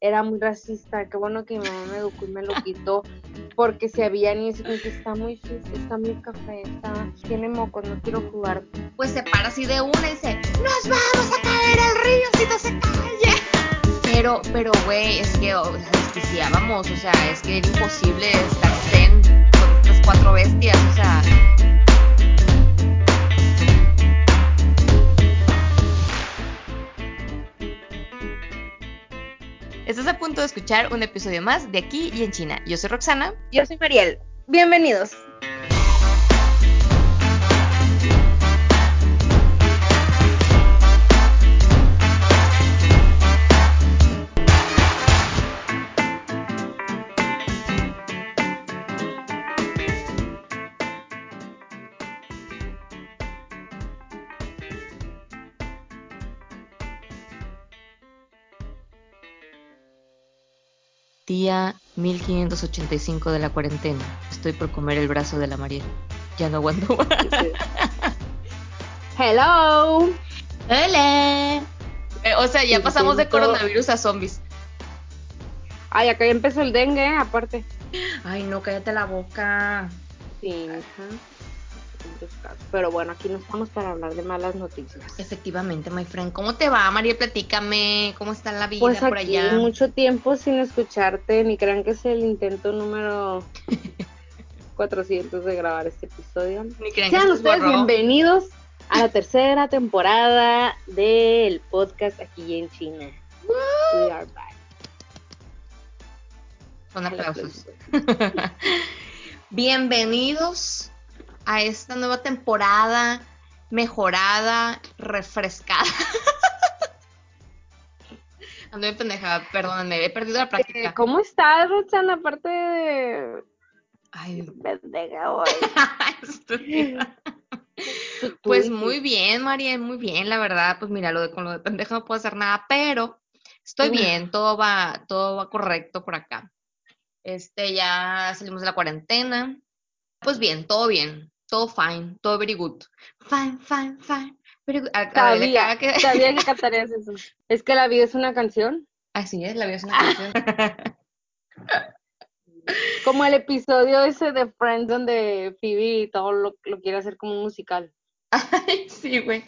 era muy racista. Qué bueno que mi mamá me educó y me lo quitó. Porque si había niños que está muy sucio, está muy café, está, tiene moco, no quiero jugar. Pues se para así de una y dice, nos vamos a caer al río si no se calle. Pero, pero, güey, es que la desquiciábamos, o sea, es que era imposible estar zen con estas cuatro bestias, o sea... Estás a punto de escuchar un episodio más de Aquí y en China. Yo soy Roxana. Yo soy Mariel. Bienvenidos. 1585 de la cuarentena. Estoy por comer el brazo de la Mariel. Ya no aguanto más. Hello. Hola. Eh, o sea, ya pasamos de coronavirus a zombies. Ay, acá ya empezó el dengue, aparte. Ay, no, cállate la boca. Sí, pero bueno, aquí no estamos para hablar de malas noticias. Efectivamente, my friend. ¿Cómo te va, María? Platícame. ¿Cómo está la vida pues por allá? mucho tiempo sin escucharte. Ni crean que es el intento número 400 de grabar este episodio. Ni crean Sean ustedes bienvenidos a la tercera temporada del podcast aquí en China. We are back. Con aplausos. Bienvenidos a esta nueva temporada mejorada, refrescada. Ando bien pendejada, perdónenme, he perdido la práctica. ¿Cómo estás, Roxana? Aparte de... Ay, pendeja hoy. pues muy bien, María, muy bien, la verdad. Pues mira, lo de, con lo de pendeja no puedo hacer nada, pero estoy bien, todo va, todo va correcto por acá. Este, ya salimos de la cuarentena. Pues bien, todo bien todo fine, todo very good. Fine, fine, fine. Very good. sabía, que... sabía que cantarías eso. Es que la vida es una canción. Así es, la vida es una canción. como el episodio ese de Friends donde Phoebe todo lo, lo quiere hacer como un musical. Ay, sí, güey.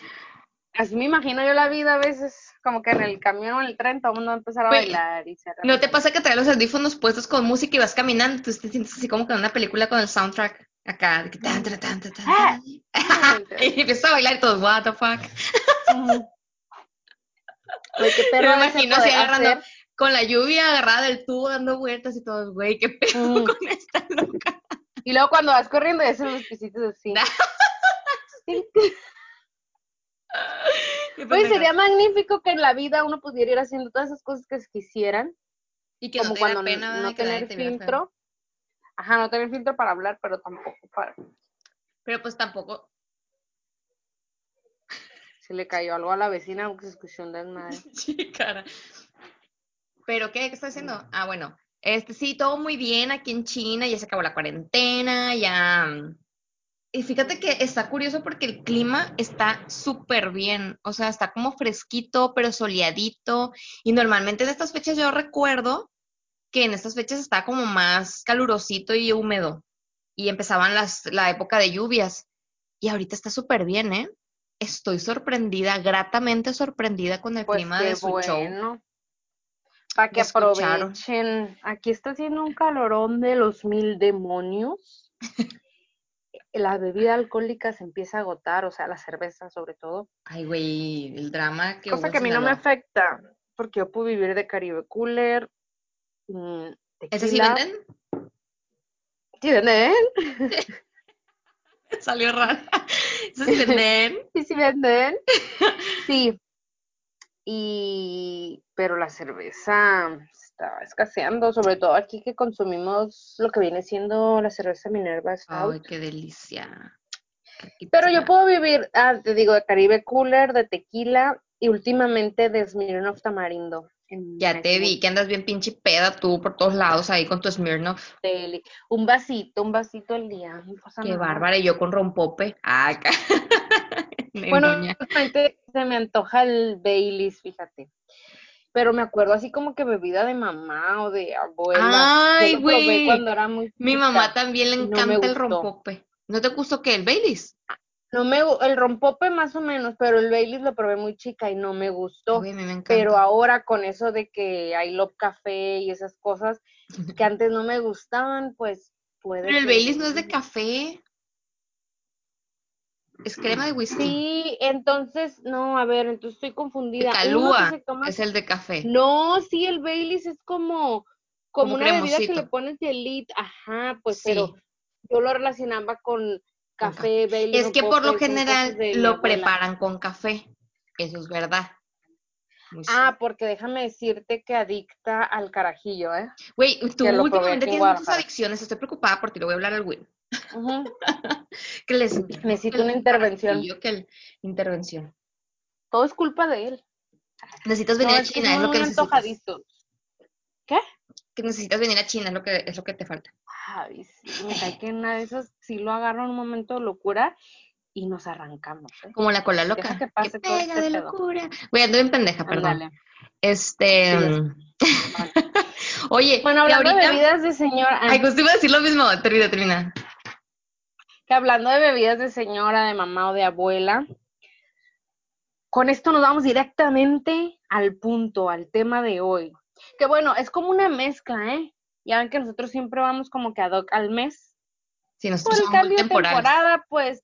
Así me imagino yo la vida a veces, como que en el camión o en el tren todo el mundo va a empezar a bailar y se ¿No te pasa que traes los audífonos puestos con música y vas caminando? Tú te sientes así como que en una película con el soundtrack. Acá, de que tan, tan, tan, tan, ah. y empieza a bailar y todos, what the fuck. qué perro me imagino así agarrando con la lluvia agarrada del tubo dando vueltas y todos, güey, qué pedo con esta loca. Y luego cuando vas corriendo y haces los pisitos así. Pues sería magnífico que en la vida uno pudiera ir haciendo todas esas cosas que quisieran. Y que como no cuando pena, no, tener filtro. Ajá, no tener filtro para hablar, pero tampoco para. Pero pues tampoco. Se le cayó algo a la vecina, aunque se escuchó un desmadre. Sí, cara. ¿Pero qué? ¿Qué está haciendo? Ah, bueno. Este, sí, todo muy bien aquí en China, ya se acabó la cuarentena, ya. Y fíjate que está curioso porque el clima está súper bien, o sea, está como fresquito, pero soleadito. Y normalmente en estas fechas yo recuerdo que en estas fechas está como más calurosito y húmedo y empezaban las, la época de lluvias y ahorita está súper bien, ¿eh? Estoy sorprendida, gratamente sorprendida con el pues clima de su bueno. Para que aprovechen. Aquí está haciendo un calorón de los mil demonios. la bebida alcohólica se empieza a agotar, o sea, la cerveza sobre todo. Ay, güey, el drama que Cosa que a mí no me afecta, porque yo puedo vivir de Caribe Cooler, Mm, ¿Ese sí venden? ¿Sí venden? Salió raro. ¿Ese sí venden? Sí, sí venden. Sí. Y, pero la cerveza está escaseando, sobre todo aquí que consumimos lo que viene siendo la cerveza Minerva Ay, qué delicia. pero yo puedo vivir, ah, te digo, de Caribe Cooler, de tequila y últimamente de Smirnoff Tamarindo. Ya te vi que andas bien pinche peda tú por todos lados ahí con tu Smirnoff. Un vasito, un vasito al día. Qué bárbara, y yo con rompope. Ah, bueno, se me antoja el Baileys, fíjate. pero me acuerdo así como que bebida de mamá o de abuela. Ay, güey. Mi mamá también le encanta el rompope. ¿No te gustó qué? ¿El Baileys? No me, el rompope más o menos, pero el Baileys lo probé muy chica y no me gustó. pero ahora con eso de que hay Love Café y esas cosas que antes no me gustaban, pues puede Pero el Baileys no es de café. Es crema de whisky. Sí, entonces, no, a ver, entonces estoy confundida. Calúa es el de café. No, sí, el Baileys es como, como, una bebida que le pones de elite. Ajá, pues, pero yo lo relacionaba con café, Baileys. Es que por lo general lo preparan con café, eso es verdad. ah, porque déjame decirte que adicta al carajillo, ¿eh? Güey, tú últimamente tienes muchas adicciones, estoy preocupada por ti, le voy a hablar al Will. que les necesito una intervención. Yo que intervención. Todo es culpa de él. Necesitas venir a China, es, lo que necesitas. ¿Qué? Que necesitas venir a China, es lo que es lo que te falta. Ay, sí, me cae que una de esas sí lo agarro en un momento de locura y nos arrancamos. ¿eh? Como la cola loca. que pase todo este de locura. Voy ando bien pendeja, perdón. Este. Oye, bueno, hablando de bebidas de señora. Ay, pues te iba a decir lo mismo. Termina, termina hablando de bebidas de señora, de mamá o de abuela, con esto nos vamos directamente al punto, al tema de hoy. Que bueno, es como una mezcla, ¿eh? Ya ven que nosotros siempre vamos como que ad hoc al mes. Sí, nosotros Por el cambio de temporada, pues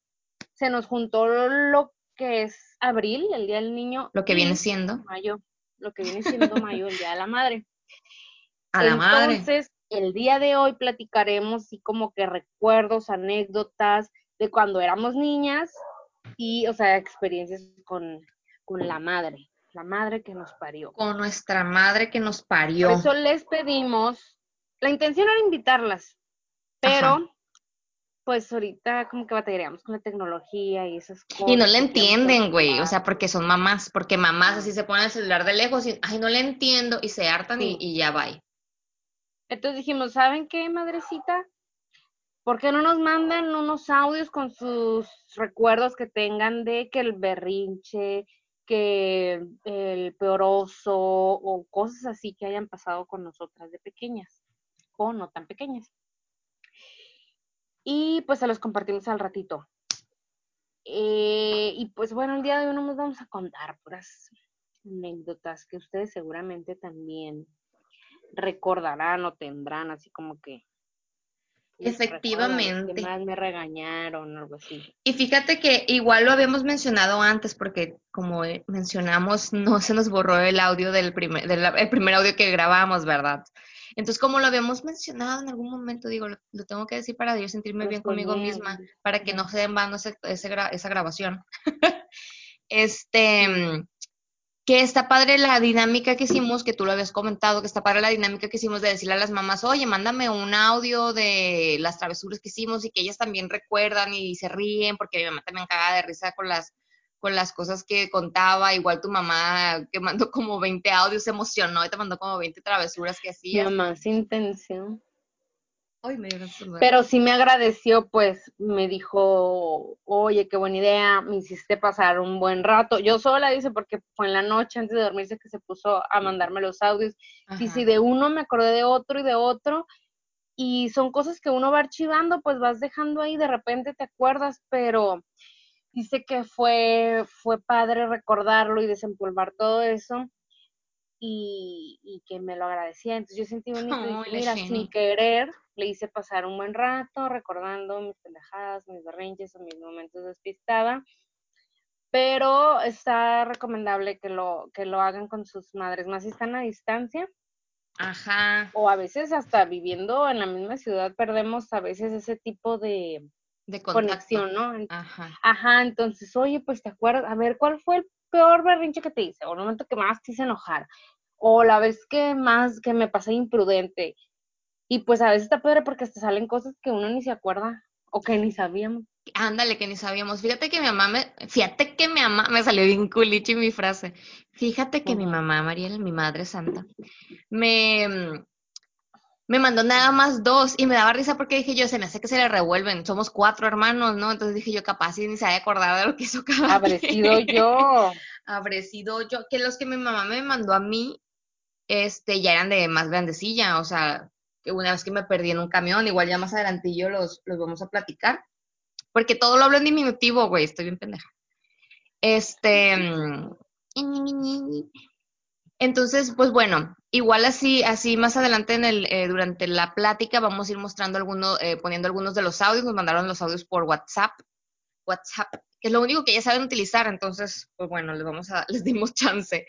se nos juntó lo que es abril, el Día del Niño. Lo que viene siendo. Mayo, lo que viene siendo mayo, el Día de la Madre. A la madre. Entonces, el día de hoy platicaremos así como que recuerdos, anécdotas de cuando éramos niñas y, o sea, experiencias con, la madre, la madre que nos parió. Con nuestra madre que nos parió. Por eso les pedimos, la intención era invitarlas, pero pues ahorita como que batallaríamos con la tecnología y esas cosas. Y no le entienden, güey, o sea, porque son mamás, porque mamás así se ponen el celular de lejos y, ay, no le entiendo, y se hartan y, y, ya va. Entonces dijimos, ¿saben qué, madrecita? ¿Por qué no nos mandan unos audios con sus recuerdos que tengan de que el berrinche, que el peoroso o cosas así que hayan pasado con nosotras de pequeñas o no tan pequeñas? Y pues se los compartimos al ratito. Eh, y pues bueno, el día de hoy no nos vamos a contar puras anécdotas que ustedes seguramente también recordarán o tendrán así como que Efectivamente. más me regañaron o algo así. Y fíjate que igual lo habíamos mencionado antes, porque como mencionamos, no se nos borró el audio del primer, del el primer audio que grabamos, ¿verdad? Entonces, como lo habíamos mencionado en algún momento, digo, lo, tengo que decir para yo sentirme bien conmigo misma, para que no se en vano esa grabación. este, que está padre la dinámica que hicimos, que tú lo habías comentado, que está padre la dinámica que hicimos de decirle a las mamás, oye, mándame un audio de las travesuras que hicimos y que ellas también recuerdan y se ríen, porque mi mamá también caga de risa con las, con las cosas que contaba, igual tu mamá que mandó como 20 audios se emocionó y te mandó como 20 travesuras que hacías. Mi mamá sin intención. me Pero sí me agradeció, pues me dijo, oye, qué buena idea, me hiciste pasar un buen rato. Yo sola, dice, porque fue en la noche antes de dormirse que se puso a mandarme los audios. Y si de uno me acordé de otro y de otro, y son cosas que uno va archivando, pues vas dejando ahí, de repente te acuerdas, pero dice que fue, fue padre recordarlo y desempolvar todo eso. Y, y que me lo agradecía. Entonces yo sentí bonito y mira, sin querer, le hice pasar un buen rato recordando mis pendejadas, mis berrinches o mis momentos despistada. Pero está recomendable que lo, que lo hagan con sus madres, más si están a distancia. Ajá. O a veces hasta viviendo en la misma ciudad perdemos a veces ese tipo de, de conexión, ¿no? Ajá. Ajá, entonces, oye, pues te acuerdas, a ver, ¿cuál fue el peor berrinche que te hice? O el momento que más te hice enojar. O la vez que más que me pasé imprudente. Y pues a veces está padre porque te salen cosas que uno ni se acuerda o que ni sabíamos. Ándale, que ni sabíamos. Fíjate que mi mamá me, fíjate que mi mamá, me salió bien culichi mi frase. Fíjate que mi mamá, Mariela, mi madre santa, me, me mandó nada más dos y me daba risa porque dije yo, se me hace que se le revuelven, somos cuatro hermanos, ¿no? Entonces dije yo, capaz y ni se había acordado de lo que hizo cada Habré sido yo. Habré sido yo, que los que mi mamá me mandó a mí, este, ya eran de más grandecilla, o sea, que una vez que me perdí en un camión, igual ya más adelantillo los, los vamos a platicar, porque todo lo hablo en diminutivo, güey, estoy bien pendeja. Este, mm, entonces, pues bueno, igual así, así más adelante en el, eh, durante la plática vamos a ir mostrando algunos, eh, poniendo algunos de los audios, nos mandaron los audios por WhatsApp, WhatsApp, que es lo único que ya saben utilizar, entonces, pues bueno, les vamos a, les dimos chance.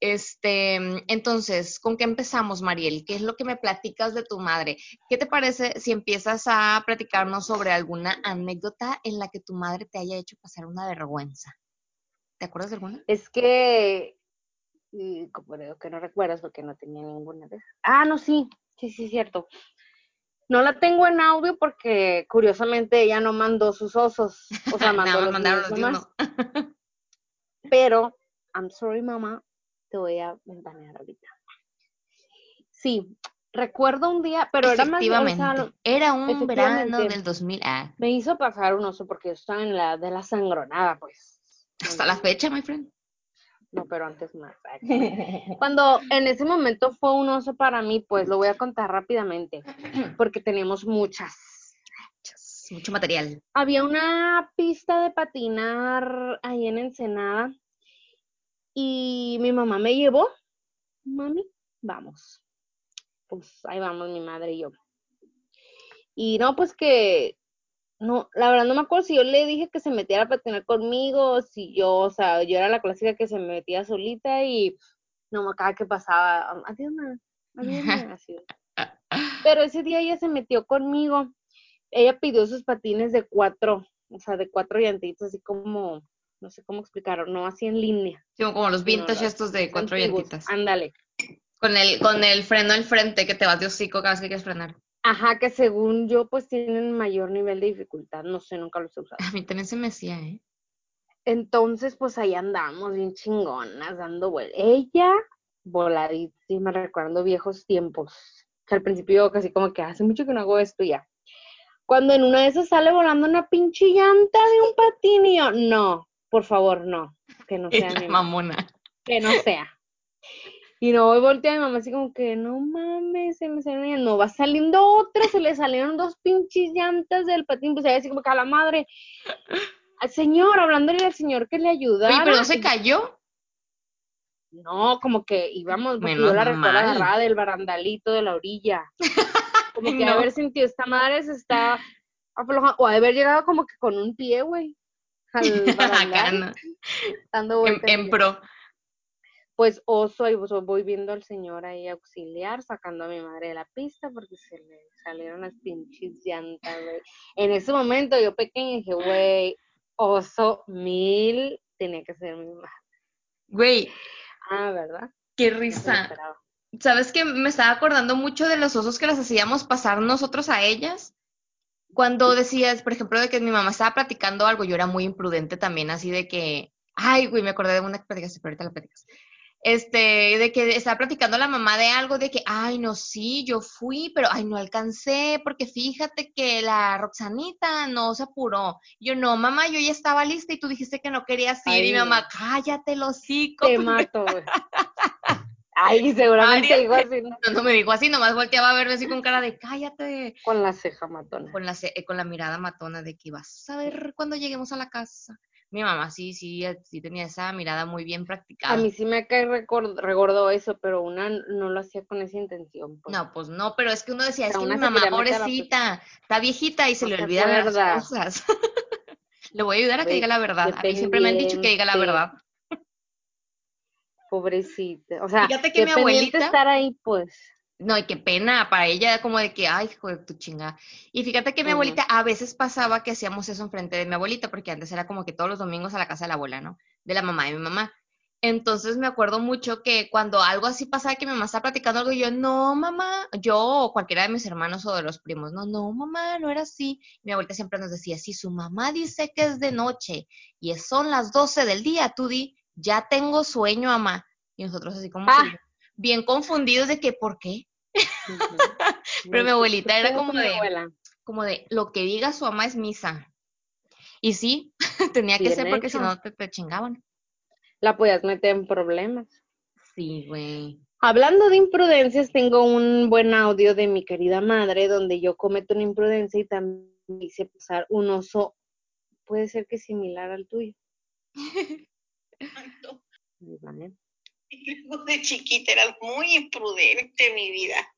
Este, entonces, ¿con qué empezamos, Mariel? ¿Qué es lo que me platicas de tu madre? ¿Qué te parece si empiezas a platicarnos sobre alguna anécdota en la que tu madre te haya hecho pasar una vergüenza? ¿Te acuerdas de alguna? Es que, como digo que no recuerdas porque no tenía ninguna vez. Ah, no, sí, sí, sí, cierto. No la tengo en audio porque curiosamente ella no mandó sus osos, o sea, mandó los, míos Pero, I'm sorry, mamá, te voy a ventanear ahorita. Sí, recuerdo un día, pero era más o era un verano del 2000. Ah. Me hizo pasar un oso porque yo estaba en la de la sangronada, pues. Hasta la fecha, my friend. No, pero antes más. Cuando en ese momento fue un oso para mí, pues lo voy a contar rápidamente, porque tenemos muchas. Mucho material. Había una pista de patinar ahí en Ensenada y mi mamá me llevó, mami, vamos. Pues ahí vamos mi madre y yo. Y no, pues que, no, la verdad no me acuerdo si yo le dije que se metiera a patinar conmigo, si yo, o sea, yo era la clásica que se metía solita y no me acaba que pasaba, adiós, adiós, así. Pero ese día ella se metió conmigo. Ella pidió sus patines de cuatro, o sea, de cuatro llantitos, así como no sé cómo explicarlo, no así en línea. Sí, como los vintage estos de cuatro llantitas. Ándale. Con el, con el freno al frente que te vas de hocico cada vez que quieres frenar. Ajá, que según yo, pues tienen mayor nivel de dificultad. No sé, nunca los he usado. A mí también se me ¿eh? Entonces, pues ahí andamos, bien chingonas, dando vueltas. Ella, voladísima, recordando viejos tiempos. Que al principio casi como que hace mucho que no hago esto ya. Cuando en una de esas sale volando una pinche llanta de un patín y yo, no, por favor, no, que no sea mi mamona. Que no sea. Y no voy voltear a mi mamá así como que, no mames, se me salió, no va saliendo otra, se le salieron dos pinches llantas del patín, pues así como que a la madre. Al señor, hablándole al señor que le ayudara. Oye, pero no se cayó. No, como que íbamos, porque yo la recuerdo agarrada del barandalito de la orilla. Como que haber sentido, esta madre se está aflojando, o haber llegado como que con un pie, güey al dando En, pro. Pues oso, y voy viendo al señor ahí auxiliar, sacando a mi madre de la pista porque se le salieron las pinches llantas, güey. En ese momento yo pequeña dije, güey, oso mil tenía que ser mi madre. Güey. Ah, ¿verdad? Qué risa. ¿Sabes que me estaba acordando mucho de los osos que las hacíamos pasar nosotros a ellas? cuando decías, por ejemplo, de que mi mamá estaba platicando algo, yo era muy imprudente también, así de que, ay, güey, me acordé de una que platicaste, pero ahorita la platicas. Este, de que estaba platicando la mamá de algo, de que, ay, no, sí, yo fui, pero, ay, no alcancé, porque fíjate que la Roxanita no se apuró. Yo, no, mamá, yo ya estaba lista y tú dijiste que no querías ir, y mi mamá, cállate, los hocico. Te mato, güey. Ay, seguramente dijo así. ¿no? no, me dijo así, nomás volteaba a verme así con cara de cállate. Con la ceja matona. Con la, eh, con la mirada matona de que ibas a ver cuando lleguemos a la casa. Mi mamá sí, sí, eh, sí tenía esa mirada muy bien practicada. A mí sí me cae recordó eso, pero una no lo hacía con esa intención. Pues. No, pues no, pero es que uno decía, es que mi mamá, pobrecita, está viejita y se le olvidan las cosas. le voy a ayudar a que diga la verdad. A mí siempre me han dicho que diga la verdad pobrecita. O sea, fíjate que mi abuelita estar ahí, pues. No, y qué pena, para ella como de que, ay, hijo de tu chinga. Y fíjate que mi abuelita a veces pasaba que hacíamos eso enfrente de mi abuelita, porque antes era como que todos los domingos a la casa de la abuela, ¿no? De la mamá de mi mamá. Entonces me acuerdo mucho que cuando algo así pasaba, que mi mamá estaba platicando algo, y yo, no, mamá, yo o cualquiera de mis hermanos o de los primos, no, no, mamá, no era así. Mi abuelita siempre nos decía, si su mamá dice que es de noche y son las 12 del día, tú di, ya tengo sueño, mamá. Y nosotros así como ah. bien confundidos de que, ¿por qué? Pero mi abuelita era como de, como de, lo que diga su mamá es misa. Y sí, tenía que ser porque si no te, te, chingaban. La podías meter en problemas. Sí, güey. Hablando de imprudencias, tengo un buen audio de mi querida madre donde yo cometo una imprudencia y también hice pasar un oso, puede ser que similar al tuyo. de chiquita eras muy imprudente, mi vida.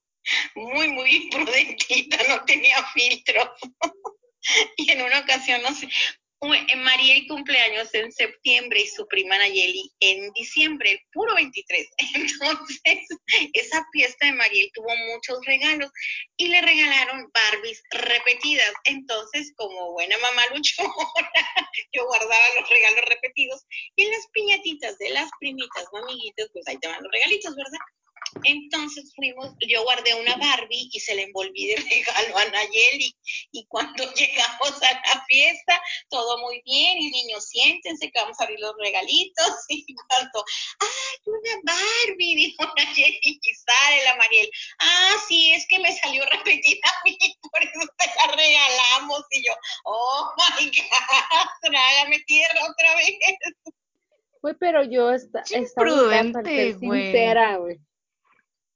Muy, muy imprudentita, no tenía filtro. y en una ocasión, no sé, Mariel cumpleaños en septiembre y su prima Nayeli en diciembre, puro 23. Entonces, esa fiesta de Mariel tuvo muchos regalos y le regalaron Barbies repetidas. Entonces, como buena mamá luchona, yo guardaba los regalos repetidos y en las piñatitas de las primitas o amiguitas, pues ahí te van los regalitos, ¿verdad? Entonces fuimos, yo guardé una Barbie y se la envolví de regalo a Nayeli. Y cuando llegamos a la fiesta, todo muy bien, y niños, siéntense que vamos a abrir los regalitos. Y cuando, ¡ay, una Barbie! Dijo Nayeli y sale la Mariel. Ah, sí, es que me salió repetida a mí, por eso te la regalamos. Y yo, ¡oh my God! Trágame tierra otra vez. Güey, pero yo está, estaba sincera, güey.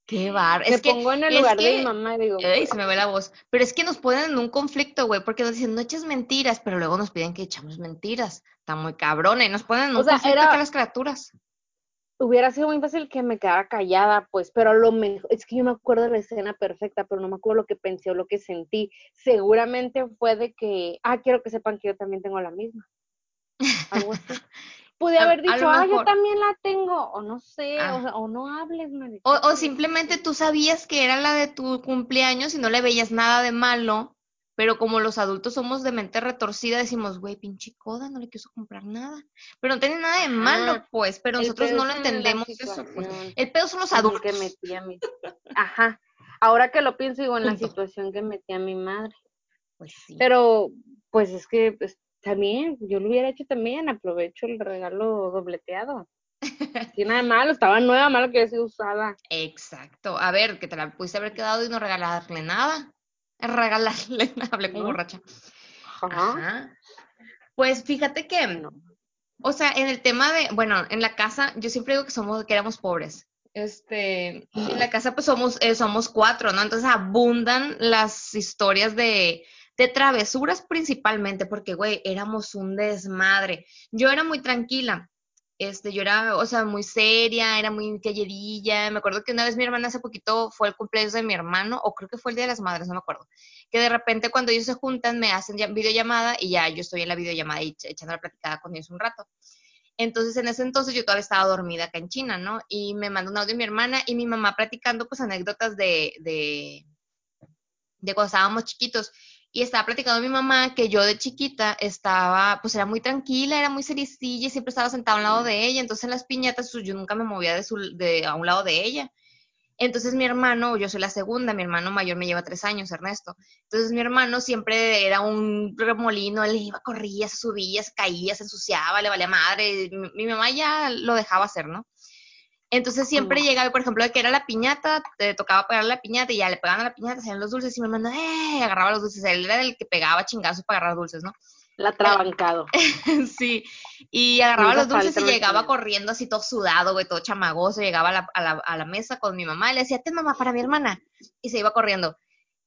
Qué bar. Me pongo en el lugar de mi mamá y digo. Ay, se me ve la voz. Pero es que nos ponen en un conflicto, güey, porque nos dicen, no eches mentiras, pero luego nos piden que echamos mentiras. Está muy cabrón, y nos ponen en un conflicto acá las criaturas. Hubiera sido muy fácil que me quedara callada, pues, pero lo mejor, es que yo me acuerdo de la escena perfecta, pero no me acuerdo lo que pensé o lo que sentí. Seguramente fue de que, ah, quiero que sepan que yo también tengo la misma. Algo así. pude haber dicho, ah, yo también la tengo, o no sé, o, o, no hables, o, o, simplemente tú sabías que era la de tu cumpleaños y no le veías nada de malo, pero como los adultos somos de mente retorcida, decimos, güey, pinche coda, no le quiso comprar nada. Pero no tiene nada de malo, pues, pero nosotros no lo entendemos eso. Pues. El pedo son los adultos. Que metí a mi... Ajá. Ahora que lo pienso, digo, en la situación que metí a mi madre. Pues sí. Pero, pues es que pues, también, yo lo hubiera hecho también, aprovecho el regalo dobleteado. Tiene nada malo, estaba nueva, malo que sido usada. Exacto. A ver, que te la pudiste haber quedado y no regalarle nada. Regalarle nada, hablé como borracha. Ajá. Pues fíjate que, o sea, en el tema de, bueno, en la casa, yo siempre digo que somos, que éramos pobres. Este, en la casa pues somos, eh, somos cuatro, ¿no? Entonces abundan las historias de, de travesuras principalmente, porque, güey, éramos un desmadre. Yo era muy tranquila, este, yo era, o sea, muy seria, era muy calladilla. Me acuerdo que una vez mi hermana hace poquito fue el cumpleaños de mi hermano, o creo que fue el Día de las Madres, no me acuerdo. Que de repente cuando ellos se juntan me hacen videollamada y ya yo estoy en la videollamada y echando la platicada con ellos un rato. Entonces, en ese entonces yo todavía estaba dormida acá en China, ¿no? Y me mandó un audio mi hermana y mi mamá platicando, pues, anécdotas de, de, de cuando estábamos chiquitos y estaba platicando mi mamá que yo de chiquita estaba, pues era muy tranquila, era muy sericilla y siempre estaba sentada a un lado de ella, entonces en las piñatas pues, yo nunca me movía de, a un lado de ella. Entonces mi hermano, yo soy la segunda, mi hermano mayor me lleva tres años, Ernesto. Entonces mi hermano siempre era un remolino, él iba, corría, subía, se caía, se ensuciaba, le valía madre. mi mamá ya lo dejaba hacer, ¿no? Entonces siempre llegaba, por ejemplo, de que era la piñata, te tocaba pegar la piñata y ya le pegaban a la piñata, hacían los dulces y mi hermano, ¡eh! agarraba los dulces. Él era el que pegaba chingazos para agarrar dulces, ¿no? La trabancado. sí, y agarraba los dulces y llegaba corriendo así todo sudado, güey, todo chamagoso, llegaba a la, a, la, a la, mesa con mi mamá y le decía, ten mamá para mi hermana, y se iba corriendo.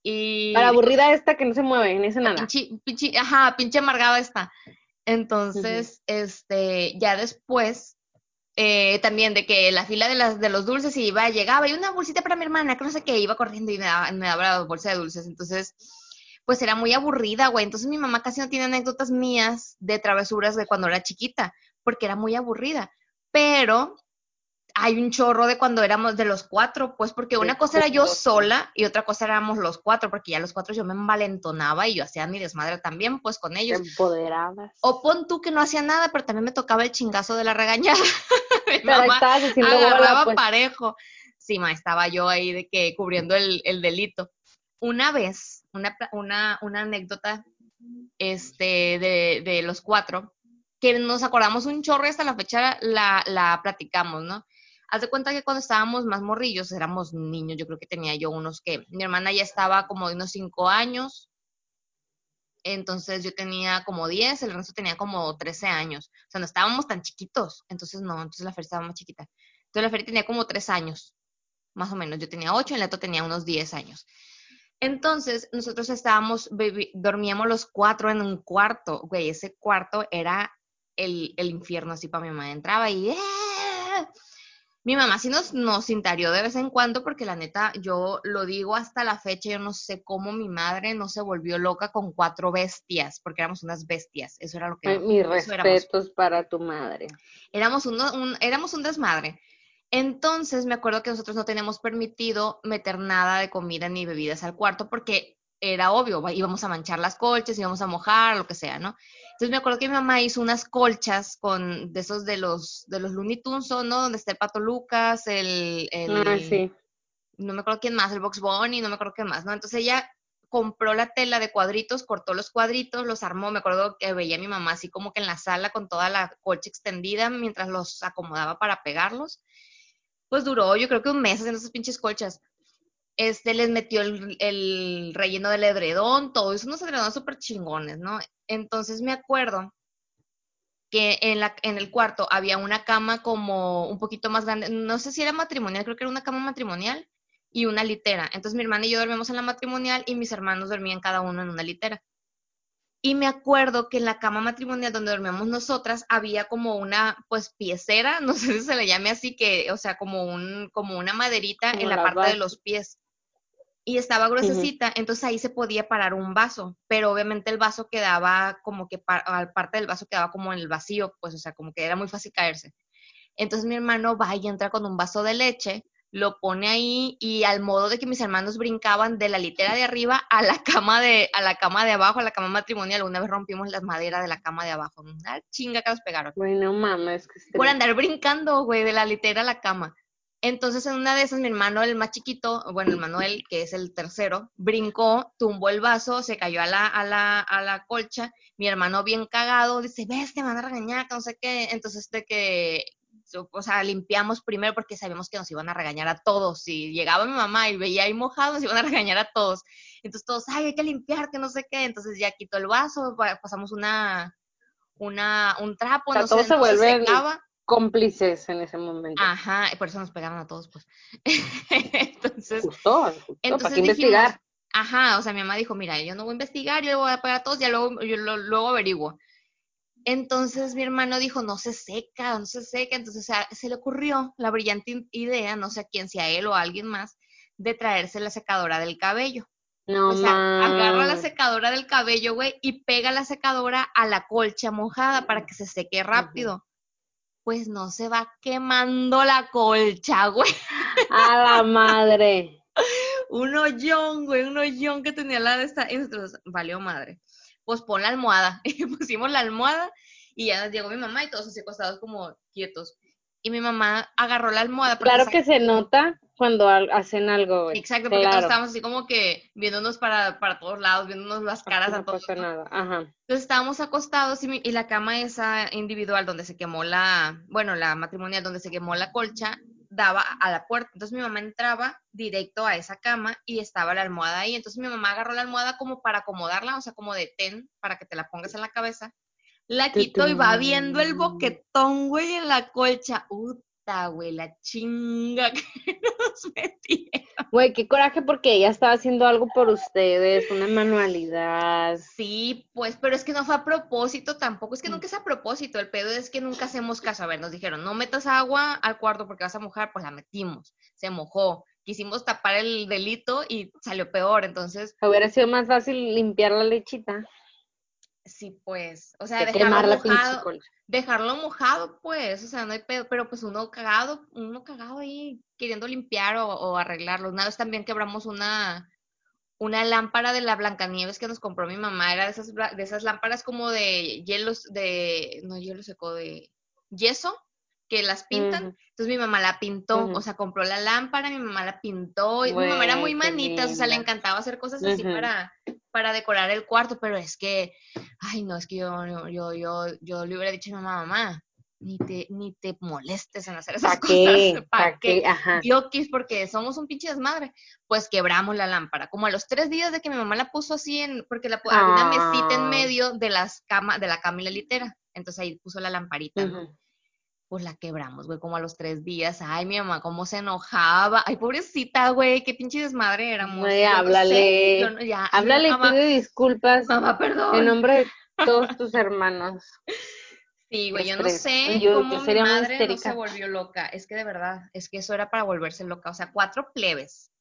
Y... Para aburrida esta que no se mueve, ni hace nada. Pinche, ajá, pinche amargada esta. Entonces, este, ya después eh, también de que la fila de, las, los dulces iba, llegaba y una bolsita para mi hermana, que no sé qué, iba corriendo y me daba, me daba la bolsa de dulces. Entonces, pues era muy aburrida, güey. Entonces mi mamá casi no tiene anécdotas mías de travesuras de cuando era chiquita, porque era muy aburrida. Pero hay un chorro de cuando éramos de los cuatro, pues porque una cosa era yo sola y otra cosa éramos los cuatro, porque ya los cuatro yo me envalentonaba y yo hacía mi desmadre también, pues con ellos. Empoderabas. O pon tú que no hacía nada, pero también me tocaba el chingazo de la regañada. pero mamá agarraba pues. parejo. Sí, ma, estaba yo ahí de que cubriendo el, el delito. Una vez, una, una, una anécdota este, de, de los cuatro, que nos acordamos un chorro y hasta la fecha la, la platicamos, ¿no? Haz de cuenta que cuando estábamos más morrillos, éramos niños, yo creo que tenía yo unos que, mi hermana ya estaba como de unos cinco años, entonces yo tenía como 10, el resto tenía como 13 años. O sea, no estábamos tan chiquitos, entonces no, entonces la Feria estaba más chiquita. Entonces la Feria tenía como tres años. más o menos. Yo tenía 8, el neto tenía unos 10 años. Entonces, nosotros estábamos, dormíamos los cuatro en un cuarto, güey, ese cuarto era el, el infierno así para mi mamá. Entraba y... ¡eh! Mi mamá sí nos, nos intarió de vez en cuando porque la neta, yo lo digo hasta la fecha, yo no sé cómo mi madre no se volvió loca con cuatro bestias, porque éramos unas bestias, eso era lo que... Mis respetos para tu madre. Éramos un, éramos un desmadre. Entonces me acuerdo que nosotros no teníamos permitido meter nada de comida ni bebidas al cuarto porque era obvio, íbamos a manchar las colchas, íbamos a mojar, lo que sea, ¿no? Entonces me acuerdo que mi mamá hizo unas colchas con de esos de los de los Looney Tunes, ¿no? Donde está el Pato Lucas, el, el ah, sí. no me acuerdo quién más, el Box Bunny, no me acuerdo quién más, ¿no? Entonces ella compró la tela de cuadritos, cortó los cuadritos, los armó, me acuerdo que veía a mi mamá así como que en la sala con toda la colcha extendida mientras los acomodaba para pegarlos. Pues duró, yo creo que un mes haciendo esas pinches colchas este les metió el, relleno del edredón, todo eso, unos edredones súper chingones, ¿no? Entonces me acuerdo que en, la, en el cuarto había una cama como un poquito más grande, no sé si era matrimonial, creo que era una cama matrimonial y una litera. Entonces mi hermana y yo dormíamos en la matrimonial y mis hermanos dormían cada uno en una litera. Y me acuerdo que en la cama matrimonial donde dormíamos nosotras había como una, pues, piecera, no sé si se le llame así, que, o sea, como, un, como una maderita en la parte de los pies y estaba gruesecita, entonces ahí se podía parar un vaso, pero obviamente el vaso quedaba como que, al parte del vaso quedaba como en el vacío, pues, o sea, como que era muy fácil caerse. Entonces mi hermano va y entra con un vaso de leche, lo pone ahí y al modo de que mis hermanos brincaban de la litera de arriba a la cama de, a la cama de abajo, a la cama matrimonial, una vez rompimos las maderas de la cama de abajo, una chinga que nos pegaron. Bueno, mames. Que Por andar brincando, güey, de la litera a la cama. Entonces, en una de esas, mi hermano, el más chiquito, bueno, el Manuel, que es el tercero, brincó, tumbó el vaso, se cayó a la, a la, a la colcha. Mi hermano, bien cagado, dice, ves, te van a regañar, no sé qué. Entonces, de que, o sea, limpiamos primero porque sabíamos que nos iban a regañar a todos. Si llegaba mi mamá y veía ahí mojado, nos iban a regañar a todos. Entonces, todos, ay, hay que limpiar, que no sé qué. Entonces, ya quitó el vaso, pasamos una, una, un trapo, no todo se vuelve cómplices en ese momento. Ajá, por eso nos pegaron a todos, pues. entonces, justo, justo ¿para qué investigar? Ajá, o sea, mi mamá dijo, mira, yo no voy a investigar, yo le voy a pegar a todos, ya luego, yo lo, luego averiguo. Entonces mi hermano dijo, no se seca, no se seca. Entonces o sea, se le ocurrió la brillante idea, no sé a quién, si a él o a alguien más, de traerse la secadora del cabello. No, o sea, agarra la secadora del cabello, güey, y pega la secadora a la colcha mojada para que se seque rápido pues no se va quemando la colcha, güey. A la madre. un hoyón, güey, un hoyón que tenía la de esta. Y nosotros, valió madre. Pues pon la almohada. Y pusimos la almohada y ya llegó mi mamá y todos así acostados como quietos. Y mi mamá agarró la almohada. Claro que se nota cuando hacen algo, güey. Exacto, porque todos estábamos así como que viéndonos para, para todos lados, viéndonos las caras a todos. nada. Ajá. Entonces estábamos acostados y, y, la cama esa individual donde se quemó la, bueno, la matrimonial donde se quemó la colcha, daba a la puerta. Entonces mi mamá entraba directo a esa cama y estaba la almohada ahí. Entonces mi mamá agarró la almohada como para acomodarla, o sea, como de ten, para que te la pongas en la cabeza. La quitó y va viendo el boquetón, güey, en la colcha. Güey, la chinga que nos metieron. Güey, qué coraje porque ella estaba haciendo algo por ustedes, una manualidad. Sí, pues, pero es que no fue a propósito tampoco, es que nunca es a propósito, el pedo es que nunca hacemos caso. A ver, nos dijeron, no metas agua al cuarto porque vas a mojar, pues la metimos, se mojó. Quisimos tapar el delito y salió peor, entonces. Hubiera sido más fácil limpiar la lechita. Sí, pues, o sea, dejarlo mojado, dejarlo mojado, pues, o sea, no hay pedo, pero pues uno cagado, uno cagado ahí queriendo limpiar o, arreglarlo. Una vez también quebramos una, una lámpara de la Blancanieves que nos compró mi mamá, era de esas, de esas lámparas como de hielos, de, no hielo seco, de yeso, que las pintan. Entonces mi mamá la pintó, o sea, compró la lámpara, mi mamá la pintó, y mi mamá era muy manita, o sea, le encantaba hacer cosas así para, para decorar el cuarto, pero es que, ay, no, es que yo, yo, yo, yo le hubiera dicho a mi mamá, mamá, ni te, ni te molestes en hacer esas cosas. ¿Para qué? Ajá. Yo quis porque somos un pinche desmadre. Pues quebramos la lámpara. Como a los tres días de que mi mamá la puso así en, porque la, había una mesita en ah. medio de las cama, de la cama y la litera. Entonces ahí puso la lamparita, ¿no? Pues la quebramos, güey, como a los tres días. Ay, mi mamá, cómo se enojaba. Ay, pobrecita, güey, qué pinche desmadre éramos. Güey, háblale. háblale y pide disculpas. Mamá, perdón. En nombre de todos tus hermanos. Sí, güey, yo no sé cómo mi madre no se volvió loca. Es que de verdad, es que eso era para volverse loca. O sea, cuatro plebes.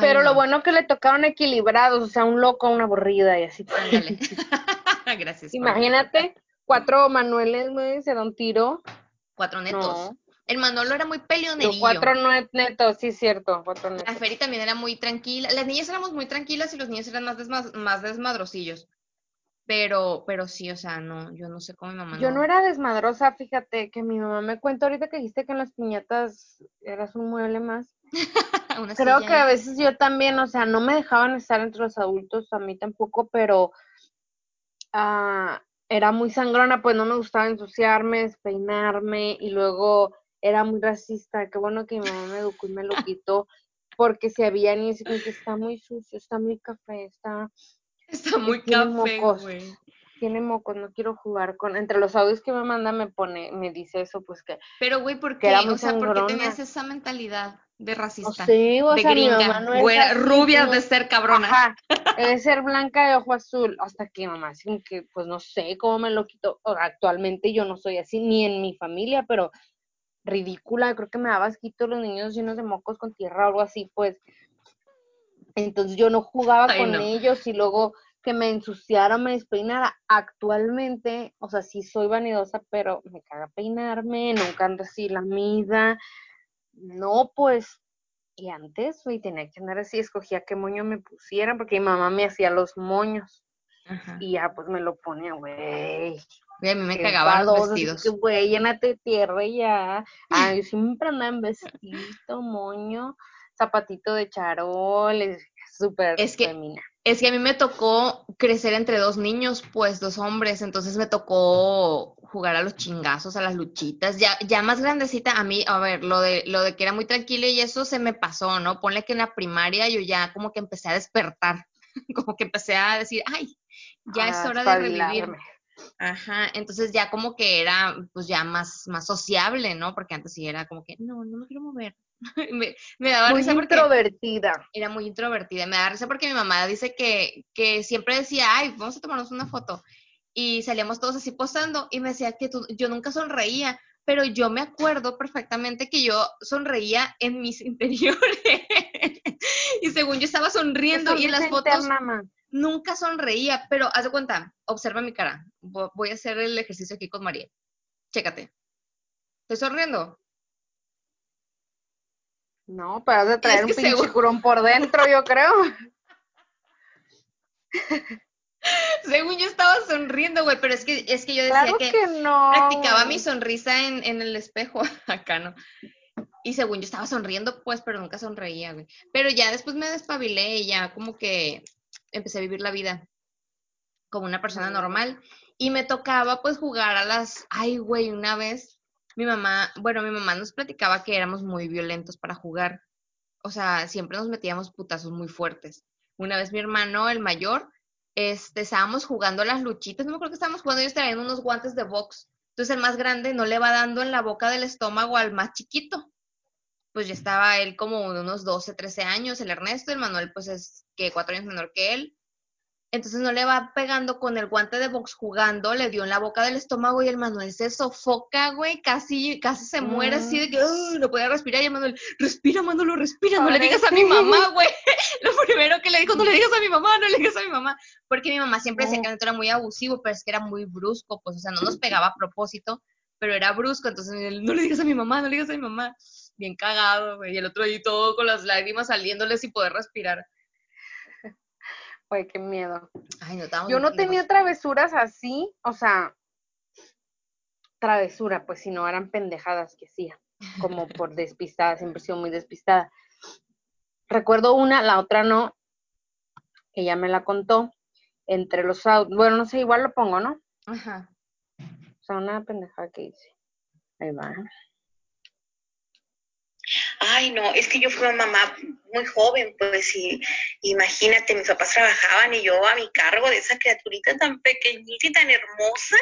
Pero lo bueno que le tocaron equilibrados, o sea, un loco, una aburrida y así. Ándale. Gracias. Imagínate, cuatro Manueles, güey, se da un tiro. Cuatro netos. El Manolo era muy peleonerillo. cuatro netos, sí, cierto. Cuatro netos. La Feri también era muy tranquila. Las niñas éramos muy tranquilas y los niños eran más, más desmadrosillos. Pero, pero sí, o sea, no, yo no sé cómo mi mamá. Yo no. era desmadrosa, fíjate, que mi mamá me cuenta ahorita que dijiste que en las piñatas eras un mueble más. Creo que a veces yo también, o sea, no me dejaban estar entre los adultos, a mí tampoco, pero ah, era muy sangrona, pues no me gustaba ensuciarme, despeinarme y luego era muy racista. Qué bueno que mi mamá me educó y me lo quitó, porque si había niños que está muy sucio, está muy café, está Está muy café, güey. Tiene mocos, no quiero jugar con. Entre los audios que me manda me pone, me dice eso, pues que. Pero, güey, ¿por qué? O sea, ¿por qué tenías esa mentalidad de racista? Sí, o de sea, gringa, no güera, rubias de ser cabrona. Ajá, es ser blanca de ojo azul. Hasta que mamá, así que, pues no sé cómo me lo quito. Actualmente yo no soy así, ni en mi familia, pero ridícula. Creo que me daba asquito los niños llenos de mocos con tierra o algo así, pues. Entonces yo no jugaba con ellos y luego que me ensuciara, me despeinara. Actualmente, o sea, sí soy vanidosa, pero me caga peinarme, nunca ando así la mida. No, pues, y antes, güey, tenía que andar así, escogía qué moño me pusiera, porque mi mamá me hacía los moños. Y ya, pues, me lo ponía, güey. a mí me cagaban los vestidos. Güey, llénate de tierra y ya. Ay, siempre andaba en vestido, moño, zapatito de charol, súper es que, Es que a mí me tocó crecer entre dos niños, pues dos hombres, entonces me tocó jugar a los chingazos, a las luchitas, ya, ya más grandecita, a mí, a ver, lo de, lo de que era muy tranquila y eso se me pasó, ¿no? Ponle que en la primaria yo ya como que empecé a despertar, como que empecé a decir, ay, ya es hora de revivir. Ajá, entonces ya como que era pues ya más, más sociable, ¿no? Porque antes sí era como que, no, no me quiero mover, me, me, daba muy risa porque introvertida. Era muy introvertida. Me da risa porque mi mamá dice que, que siempre decía, ay, vamos a tomarnos una foto. Y salíamos todos así posando y me decía que yo nunca sonreía, pero yo me acuerdo perfectamente que yo sonreía en mis interiores. y según yo estaba sonriendo y en las fotos nunca sonreía, pero haz de cuenta, observa mi cara. Voy a hacer el ejercicio aquí con María. Chécate. ¿Estoy sonriendo? No, pero has de traer un pinche curón por dentro, yo creo. Según yo estaba sonriendo, güey, pero es que, es que yo decía que, practicaba mi sonrisa en, en el espejo, acá no. Y según yo estaba sonriendo, pues, pero nunca sonreía, güey. Pero ya después me despabilé y ya como que empecé a vivir la vida como una persona normal. Y me tocaba, pues, jugar a las... Ay, güey, una vez mi mamá, bueno, mi mamá nos platicaba que éramos muy violentos para jugar. O sea, siempre nos metíamos putazos muy fuertes. Una vez mi hermano, el mayor, este, estábamos jugando las luchitas, no me acuerdo que estábamos jugando, ellos traían unos guantes de box. Entonces el más grande no le va dando en la boca del estómago al más chiquito. Pues ya estaba él como unos 12, 13 años, el Ernesto, el Manuel pues es que cuatro años menor que él entonces no le va pegando con el guante de box jugando, le dio en la boca del estómago y el Manuel se sofoca, güey, casi, casi se muere así de que no podía respirar y el Manuel, respira, Manolo, respira, no le digas a mi mamá, güey. Lo primero que le dijo, no le digas a mi mamá, no le digas a mi mamá, porque mi mamá siempre decía que era muy abusivo, pero es que era muy brusco, pues, o sea, no nos pegaba a propósito, pero era brusco, entonces no le digas a mi mamá, no le digas a mi mamá, bien cagado, güey, y el otro ahí todo con las lágrimas saliéndole sin poder respirar. Güey, qué miedo. Yo no tenía travesuras así, o sea, travesura, pues si no eran pendejadas que hacía, como por despistada, siempre he sido muy despistada. Recuerdo una, la otra no, ella me la contó, entre los bueno, no sé, igual lo pongo, ¿no? Ajá. O sea, una pendejada que hice. Ahí va. Ay, no, es que yo fui una mamá muy joven, pues, y imagínate, mis papás trabajaban y yo a mi cargo de esa criaturita tan pequeñita y tan hermosa,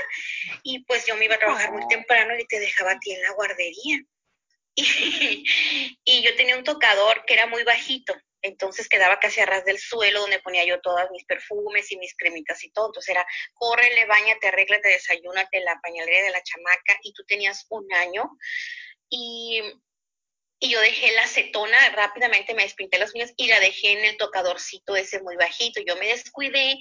y pues yo me iba a trabajar muy temprano y te dejaba a ti en la guardería. Y, yo tenía un tocador que era muy bajito, entonces quedaba casi a ras del suelo donde ponía yo todos mis perfumes y mis cremitas y todo. Entonces era, córrele, bañate, arréglate, desayúnate la pañalera de la chamaca y tú tenías un año. Y, y yo dejé la acetona, rápidamente me despinté las uñas y la dejé en el tocadorcito ese muy bajito. Yo me descuidé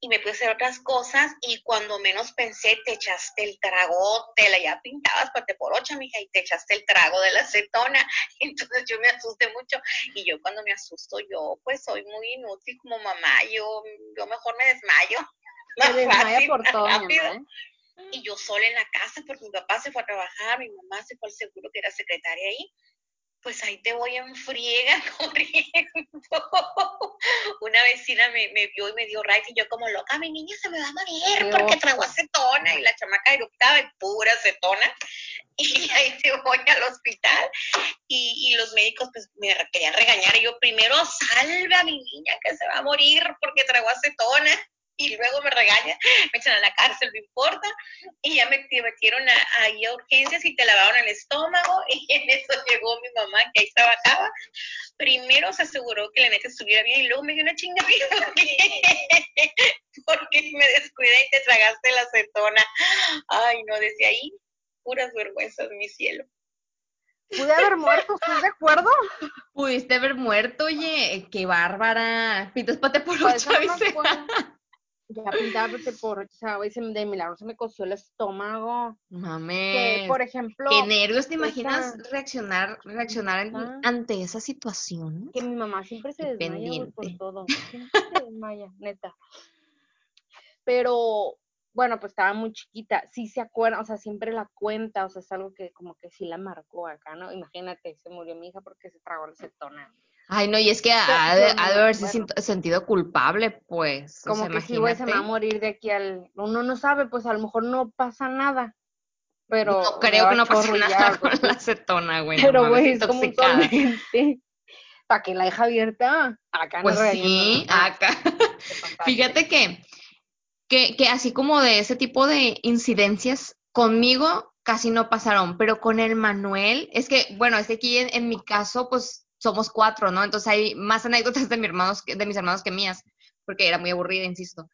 y me puse a hacer otras cosas y cuando menos pensé te echaste el trago, te la ya pintabas pate por ocho, mija, y te echaste el trago de la acetona. Entonces yo me asusté mucho y yo cuando me asusto yo pues soy muy inútil como mamá, yo, yo mejor me desmayo. Me desmaya por todo, ¿eh? Y yo sola en la casa porque mi papá se fue a trabajar, mi mamá se fue al seguro que era secretaria ahí pues ahí te voy en friega corriendo. Una vecina me, vio y me dio right y yo como loca, mi niña se me va a morir porque tragó acetona y la chamaca eruptaba en pura acetona. Y ahí te voy al hospital. Y, y, los médicos pues me querían regañar. Y yo primero salve a mi niña que se va a morir porque tragó acetona y luego me regañan, me echan a la cárcel, no importa, y ya me metieron ahí a urgencias y te lavaron el estómago, y en eso llegó mi mamá que ahí trabajaba. Primero se aseguró que la neta estuviera bien y luego me dio una chinga porque me descuidé y te tragaste la acetona. Ay, no, desde ahí, puras vergüenzas, mi cielo. Pude haber muerto, ¿estás de acuerdo? Pudiste haber muerto, oye, qué bárbara. Pitas pate por pues ocho, ya pintarte por, o sea, de milagro se me coció el estómago. Mames. Que, por ejemplo. Qué nervios te imaginas reaccionar, reaccionar ante esa situación. Que mi mamá siempre se desmaya por todo. Siempre se desmaya, neta. Pero, bueno, pues estaba muy chiquita. Sí se acuerda, o sea, siempre la cuenta, o sea, es algo que como que sí la marcó acá, ¿no? Imagínate, se murió mi hija porque se tragó la cetona. Ay, no, y es que ha, de, haberse sentido culpable, pues. Como que si güey se va a morir de aquí al. Uno no sabe, pues a lo mejor no pasa nada. Pero. No creo que no pase nada con la acetona, güey. Pero, güey, es como un ¿Para que la deja abierta? Acá pues no sí, acá. Fíjate que, que, que así como de ese tipo de incidencias, conmigo casi no pasaron, pero con el Manuel, es que, bueno, es que aquí en, en mi caso, pues somos cuatro, ¿no? Entonces hay más anécdotas de, hermanos, de mis hermanos que mías, porque era muy aburrida, insisto.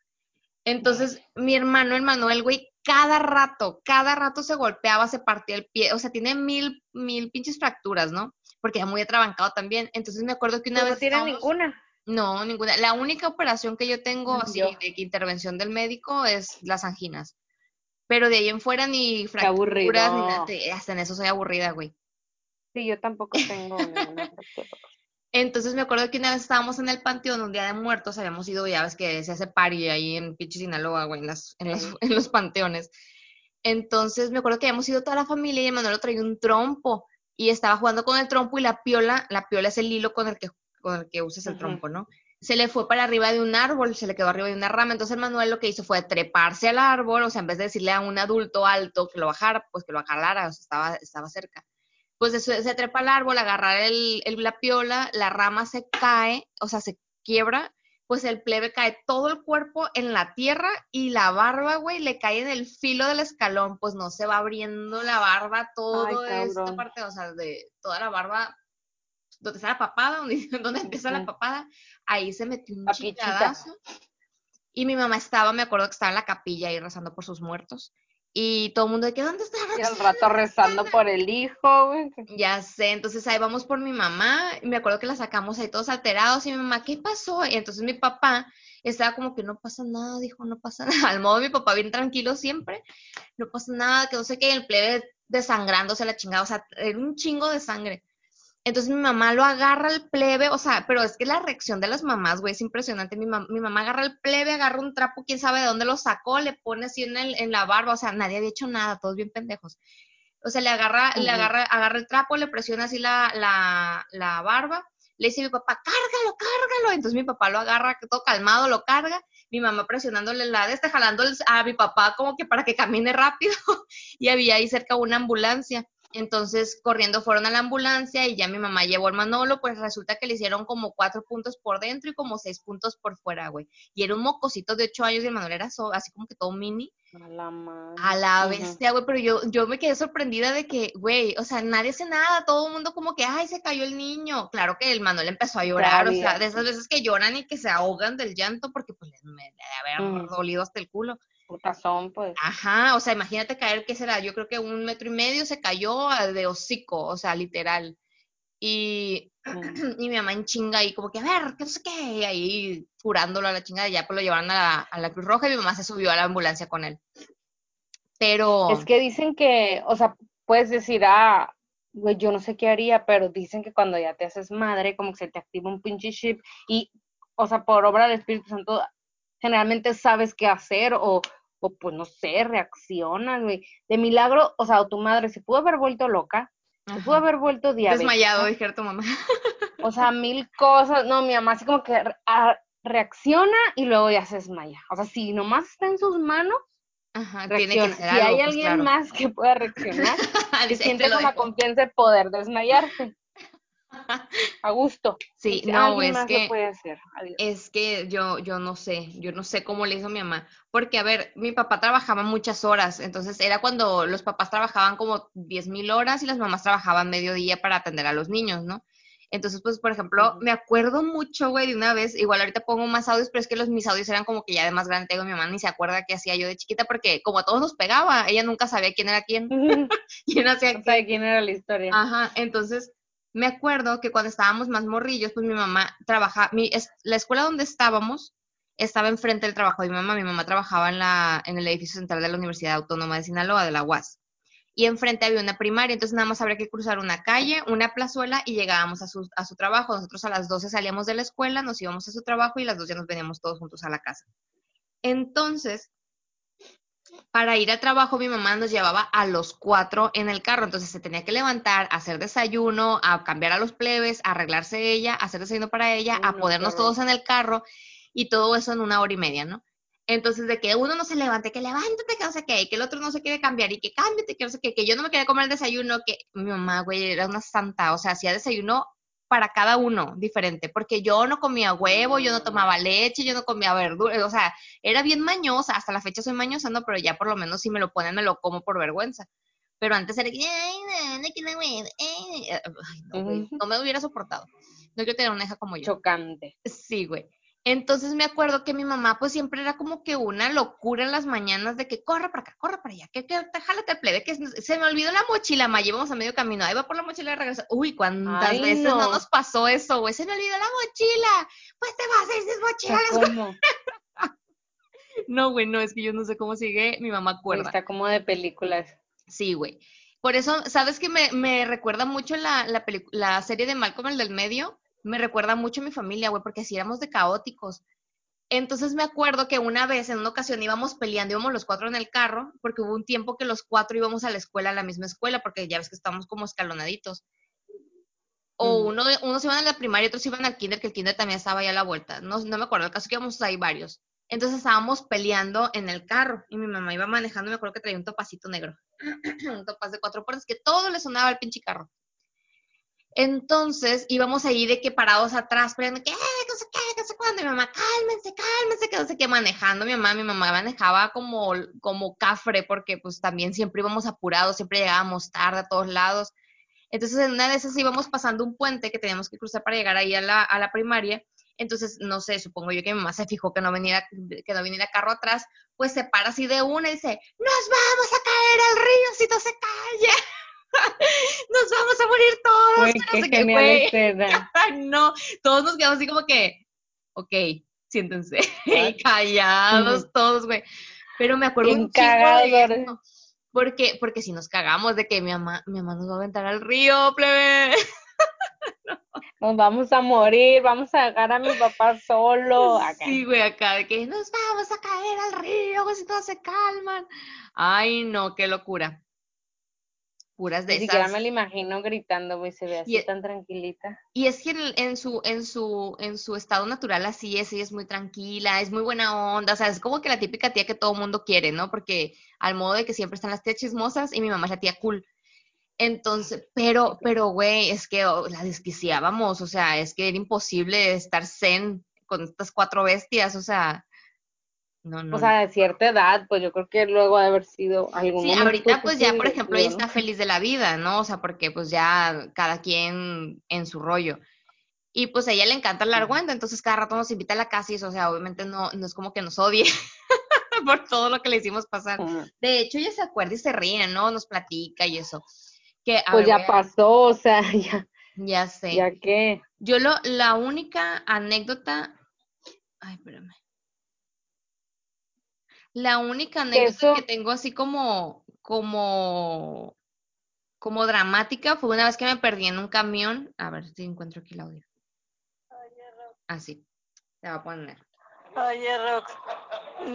Entonces, mi hermano, el Manuel, güey, cada rato, cada rato se golpeaba, se partía el pie, o sea, tiene mil, mil pinches fracturas, ¿no? Porque ya muy atrabancado también. Entonces me acuerdo que una vez... No tiene ninguna. No, ninguna. La única operación que yo tengo así de intervención del médico es las anginas. Pero de ahí en fuera ni fracturas, ni nada. Hasta en eso soy aburrida, güey. Sí, yo tampoco tengo ninguna Entonces me acuerdo que una vez estábamos en el panteón, un día de muertos, habíamos ido, ya ves que se hace pari ahí en Pinche Sinaloa, güey, en, las, en, en, los panteones. Entonces me acuerdo que habíamos ido toda la familia y Manuel traía un trompo y estaba jugando con el trompo y la piola, la piola es el hilo con el que, con el que usas el trompo, ¿no? Se le fue para arriba de un árbol, se le quedó arriba de una rama. Entonces Manuel lo que hizo fue treparse al árbol, o sea, en vez de decirle a un adulto alto que lo bajara, pues que lo jalara, o sea, estaba, estaba cerca pues se, trepa al árbol, agarrar el, la piola, la rama se cae, o sea, se quiebra, pues el plebe cae todo el cuerpo en la tierra y la barba, güey, le cae en el filo del escalón, pues no se va abriendo la barba, todo esta parte, o sea, de toda la barba, donde está la papada, donde, donde empieza la papada, ahí se metió un chingadazo. Y mi mamá estaba, me acuerdo que estaba en la capilla ahí rezando por sus muertos. Y todo el mundo de que, ¿dónde está Y el rato rezando por el hijo, güey. Ya sé, entonces ahí vamos por mi mamá. Y me acuerdo que la sacamos ahí todos alterados. Y mi mamá, ¿qué pasó? Y entonces mi papá estaba como que no pasa nada, dijo, no pasa nada. Al modo de mi papá, bien tranquilo siempre. No pasa nada, que no sé qué. el plebe desangrándose la chingada. O sea, era un chingo de sangre. Entonces mi mamá lo agarra al plebe, o sea, pero es que la reacción de las mamás, güey, es impresionante. Mi, mi mamá agarra al plebe, agarra un trapo, quién sabe de dónde lo sacó, le pone así en, el, en la barba, o sea, nadie había hecho nada, todos bien pendejos. O sea, le agarra, le agarra, agarra el trapo, le presiona así la, la, la barba, le dice a mi papá, cárgalo, cárgalo. Entonces mi papá lo agarra, todo calmado, lo carga, mi mamá presionándole la de este, jalando a mi papá como que para que camine rápido, y había ahí cerca una ambulancia. Entonces, corriendo fueron a la ambulancia y ya mi mamá llevó al Manolo, pues resulta que le hicieron como cuatro puntos por dentro y como seis puntos por fuera, güey. Y era un mocosito de ocho años y el Manolo era así como que todo mini. A la madre. A la bestia, güey, pero yo, yo me quedé sorprendida de que, güey, o sea, nadie hace nada, todo el mundo como que, ay, se cayó el niño. Claro que el Manuel empezó a llorar, o sea, de esas veces que lloran y que se ahogan del llanto porque pues les me debe haber mm. dolido hasta el culo. Putazón, pues. Ajá, o sea, imagínate caer, ¿qué será? Yo creo que un metro y medio se cayó de hocico, o sea, literal. Y, y mi mamá en chinga ahí, como que, a ver, que no sé qué, ahí curándolo a la chingada, y ya pues lo llevaron a la, a la Cruz Roja y mi mamá se subió a la ambulancia con él. Pero. Es que dicen que, o sea, puedes decir, ah, güey, yo no sé qué haría, pero dicen que cuando ya te haces madre, como que se te activa un pinche chip y, o sea, por obra del Espíritu Santo, generalmente sabes qué hacer o, o pues no sé, reaccionas, güey. De milagro, o sea, tu madre se pudo haber vuelto loca, se pudo haber vuelto diabética. Desmayado, dijera tu mamá. o sea, mil cosas. No, mi mamá así como que reacciona y luego ya se desmaya. O sea, si nomás está en sus manos, Ajá, tiene que ser si hay pues, alguien más que pueda reaccionar, siente con la confianza de poder desmayarse a gusto. Sí, no, es que, es que yo, yo no sé, yo no sé cómo le hizo mi mamá, porque a ver, mi papá trabajaba muchas horas, entonces era cuando los papás trabajaban como 10 mil horas y las mamás trabajaban medio día para atender a los niños, ¿no? Entonces, pues, por ejemplo, me acuerdo mucho, güey, de una vez, igual ahorita pongo más audios, pero es que los mis audios eran como que ya de más grande, tengo mi mamá ni se acuerda qué hacía yo de chiquita, porque como a todos nos pegaba, ella nunca sabía quién era quién, quién hacía quién era la historia. Ajá, entonces me acuerdo que cuando estábamos más morrillos, pues mi mamá trabajaba, mi, la escuela donde estábamos estaba enfrente del trabajo de mi mamá. Mi mamá trabajaba en, la, en el edificio central de la Universidad Autónoma de Sinaloa, de la UAS. Y enfrente había una primaria, entonces nada más habría que cruzar una calle, una plazuela y llegábamos a su, a su trabajo. Nosotros a las 12 salíamos de la escuela, nos íbamos a su trabajo y a las 2 ya nos veníamos todos juntos a la casa. Entonces, para ir al trabajo mi mamá nos llevaba a los cuatro en el carro, entonces se tenía que levantar, hacer desayuno, a cambiar a los plebes, a arreglarse ella, hacer desayuno para ella, a ponernos todos en el carro y todo eso en una hora y media, ¿no? Entonces, de que uno no se levante, que levántate, que no sé qué, que el otro no se quiere cambiar y que cámbiate, que no sé qué, que yo no me quería comer el desayuno, que mi mamá, güey, era una santa, o sea, hacía desayuno para cada uno diferente, porque yo no comía huevo, yo no tomaba leche, yo no comía verdura, o sea, era bien mañosa, hasta la fecha soy mañosa, no, pero ya por lo menos si me lo ponen me lo como por vergüenza. Pero antes era que, ay, no, no, no me hubiera soportado. No quiero tener una hija como yo. Chocante. Sí, güey. Entonces me acuerdo que mi mamá pues siempre era como que una locura en las mañanas de que corre para acá, corre para allá, que, que jálate el plebe, que se me olvidó la mochila, ma, llevamos a medio camino, ahí va por la mochila y regresa. Uy, ¿cuántas veces no. nos pasó eso, güey? Se me olvidó la mochila, pues te vas a ir sin mochila. ¿Cómo? no, güey, no, es que yo no sé cómo sigue, mi mamá acuerda. Está como de películas. Sí, güey. Por eso, ¿sabes que me, me recuerda mucho la, la, la serie de Malcolm el del medio? Me recuerda mucho a mi familia, güey, porque así éramos de caóticos. Entonces me acuerdo que una vez, en una ocasión, íbamos peleando, íbamos los cuatro en el carro, porque hubo un tiempo que los cuatro íbamos a la escuela, a la misma escuela, porque ya ves que estábamos como escalonaditos. O mm. uno, unos iban a la primaria y otros iban al kinder, que el kinder también estaba ahí a la vuelta. No, no me acuerdo, el caso que íbamos ahí varios. Entonces estábamos peleando en el carro y mi mamá iba manejando, me acuerdo que traía un topacito negro, un topaz de cuatro puertas, que todo le sonaba al pinche carro. Entonces íbamos ahí de que parados atrás, pero que, no sé qué, no sé cuándo, mi mamá, cálmense, cálmense, que no sé qué, manejando, mi mamá, mi mamá manejaba como, como cafre, porque pues también siempre íbamos apurados, siempre llegábamos tarde a todos lados. Entonces en una de esas íbamos pasando un puente que teníamos que cruzar para llegar ahí a la, a la primaria. Entonces, no sé, supongo yo que mi mamá se fijó que no viniera, que no viniera carro atrás, pues se para así de una y dice, nos vamos a caer al río si no se calla. nos vamos a morir todos. no, todos nos quedamos así como que, ok, siéntense, callados todos, güey. Pero me acuerdo un chingo de porque, porque si nos cagamos de que mi mamá, mi mamá nos va a aventar al río, plebe. Nos vamos a morir, vamos a dejar a mi papá solo. Sí, güey, acá de que nos vamos a caer al río, si todos se calman. Ay, no, qué locura puras de Ni siquiera me lo imagino gritando, güey, se ve así e tan tranquilita. Y es que en, su, en su, en su estado natural así es, ella es muy tranquila, es muy buena onda, o sea, es como que la típica tía que todo mundo quiere, ¿no? Porque al modo de que siempre están las tías chismosas y mi mamá es la tía cool. Entonces, pero, pero, güey, es que oh, la desquiciábamos, o sea, es que era imposible estar zen con estas cuatro bestias, o sea, no, no. O sea, de cierta edad, pues yo creo que luego de haber sido algún Sí, ahorita pues ya, por ejemplo, ella está feliz de la vida, ¿no? O sea, porque pues ya cada quien en su rollo. Y pues a ella le encanta el argüento, entonces cada rato nos invita a la casa y eso, o sea, obviamente no, no es como que nos odie por todo lo que le hicimos pasar. De hecho, ella se acuerda y se ríe, ¿no? Nos platica y eso. Que, pues ya pasó, o sea, ya. Ya sé. Ya que. Yo lo, la única anécdota. Ay, espérame. La única anécdota que tengo así como, como, como dramática fue una vez que me perdí en un camión. A ver si encuentro aquí el audio. Así. Te va a poner. Oye, Rox.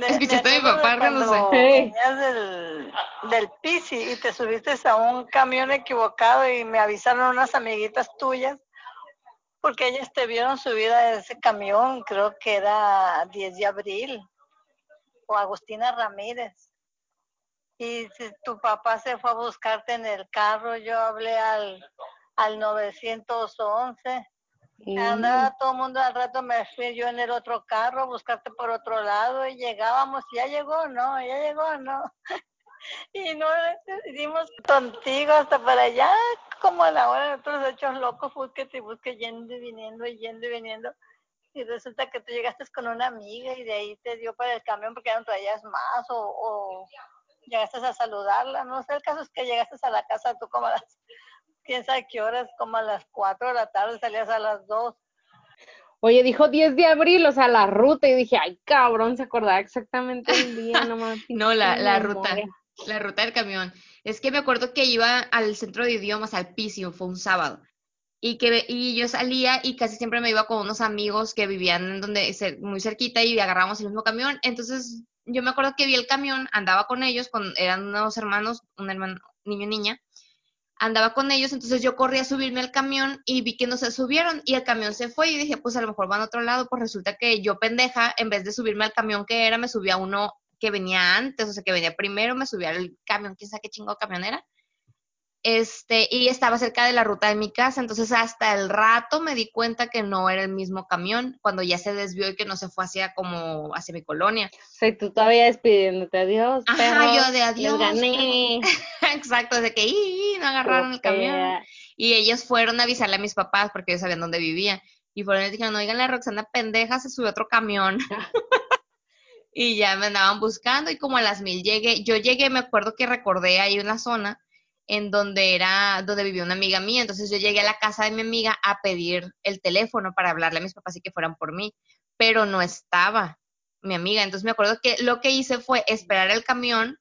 ¿Escuchaste a mi papá cuando venías del, del Pisi y te subiste a un camión equivocado y me avisaron unas amiguitas tuyas porque ellas te vieron subir a ese camión, creo que era 10 de abril, o Agustina Ramírez. Y si tu papá se fue a buscarte en el carro, yo hablé al, al 911 Andaba todo el mundo al rato, me fui yo en el otro carro, buscarte por otro lado y llegábamos, ya llegó, no, ya llegó, no. y no dimos contigo hasta para allá, como a la hora de otros hechos locos, busque y busque yendo y viniendo y yendo y viniendo. Y resulta que tú llegaste con una amiga y de ahí te dio para el camión porque ya no traías más o, o llegaste a saludarla. No sé, el caso es que llegaste a la casa tú como a las quién sabe qué horas, como a las 4 de la tarde, salías a las 2. Oye, dijo 10 de abril, o sea, la ruta, y dije, ay, cabrón, se acordaba exactamente el día, no No, la, la ruta, la ruta del camión. Es que me acuerdo que iba al centro de idiomas, al Pisio, fue un sábado. Y que y yo salía y casi siempre me iba con unos amigos que vivían donde muy cerquita y agarramos el mismo camión. Entonces, yo me acuerdo que vi el camión, andaba con ellos, con, eran unos hermanos, un hermano, niño niña, andaba con ellos, entonces yo corrí a subirme al camión y vi que no se subieron y el camión se fue y dije, pues a lo mejor van a otro lado, pues resulta que yo pendeja, en vez de subirme al camión que era, me subí a uno que venía antes, o sea, que venía primero, me subí al camión, quién sabe qué chingo camión era, este, y estaba cerca de la ruta de mi casa, entonces hasta el rato me di cuenta que no era el mismo camión, cuando ya se desvió y que no se fue hacia como hacia mi colonia. Sí, tú todavía despidiéndote, adiós. Ajá, yo de adiós. gané. Exacto, desde que no agarraron el camión. Y ellos fueron a avisarle a mis papás porque ellos sabían dónde vivía. Y fueron y dijeron, oigan, la Roxana pendeja se subió otro camión. y ya me andaban buscando y como a las mil llegué, yo llegué, me acuerdo que recordé ahí una zona en donde era, donde vivía una amiga mía. Entonces yo llegué a la casa de mi amiga a pedir el teléfono para hablarle a mis papás y que fueran por mí, pero no estaba mi amiga. Entonces me acuerdo que lo que hice fue esperar el camión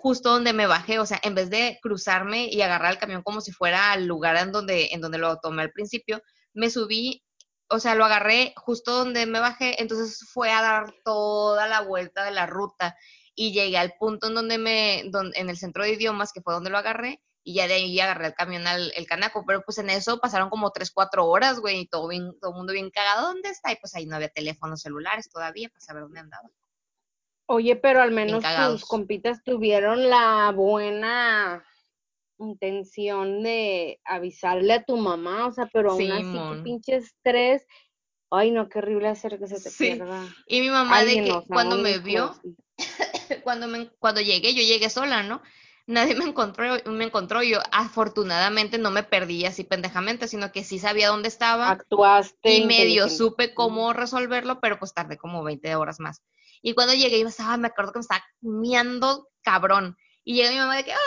justo donde me bajé, o sea, en vez de cruzarme y agarrar el camión como si fuera al lugar en donde, en donde lo tomé al principio, me subí, o sea, lo agarré justo donde me bajé, entonces fue a dar toda la vuelta de la ruta y llegué al punto en donde me, en el centro de idiomas, que fue donde lo agarré, y ya de ahí agarré el camión al el canaco, pero pues en eso pasaron como tres, cuatro horas, güey, y todo bien, todo el mundo bien cagado, ¿dónde está? Y pues ahí no había teléfonos celulares todavía para saber dónde andaba. Oye, pero al menos tus compitas tuvieron la buena intención de avisarle a tu mamá, o sea, pero aún así qué pinche estrés. Ay, no, qué horrible hacer que se te pierda. Y mi mamá de que cuando me vio, cuando me, cuando llegué, yo llegué sola, ¿no? Nadie me encontró, me encontró. Yo afortunadamente no me perdí así pendejamente, sino que sí sabía dónde estaba. Actuaste. Y medio supe cómo resolverlo, pero pues tardé como 20 horas más. Y cuando llegué, yo estaba, me acuerdo que me estaba miando cabrón. Y llega mi mamá de que, ay,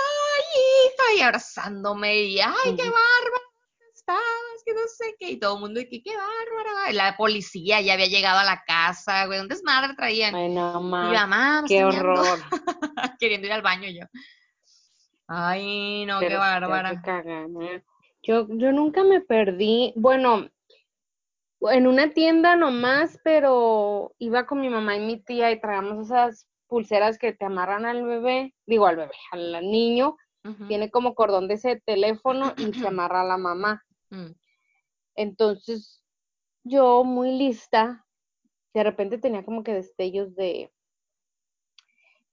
hija, y abrazándome, y ay, qué bárbara estabas, que no sé qué, y todo el mundo de que, qué bárbara. la policía ya había llegado a la casa, güey, un desmadre traían. Ay, no, mamá. Y mamá, qué horror. Queriendo ir al baño yo. Ay, no, qué bárbara. Yo, yo nunca me perdí, bueno, en una tienda nomás, pero iba con mi mamá y mi tía y traíamos esas pulseras que te amarran al bebé, digo al bebé, al niño, tiene como cordón de ese teléfono y se amarra a la mamá. Mm. Entonces, yo muy lista, de repente tenía como que destellos de,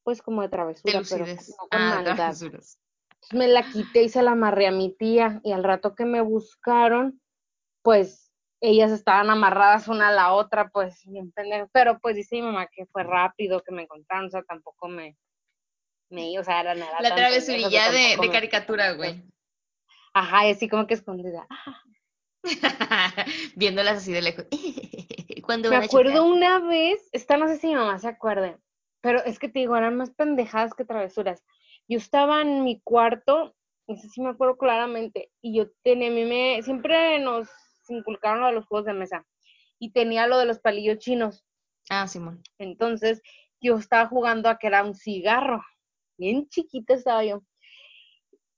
pues como de travesura, pero no con ah, maldad. Me la quité y se la amarré a mi tía y al rato que me buscaron, pues ellas estaban amarradas una a la otra, pues bien pero pues dice mi mamá que fue rápido que me encontraron, o sea, tampoco me, me o sea, era nada. La travesurilla de, de caricatura, güey. Ajá, y así como que escondida. Viéndolas así de lejos. me acuerdo una vez, esta no sé si mi mamá se acuerde, pero es que te digo, eran más pendejadas que travesuras. Yo estaba en mi cuarto, no sé si me acuerdo claramente, y yo tenía, a mí me, siempre nos inculcaron a los juegos de mesa, y tenía lo de los palillos chinos. Ah, Simón. Entonces, yo estaba jugando a que era un cigarro, bien chiquita estaba yo.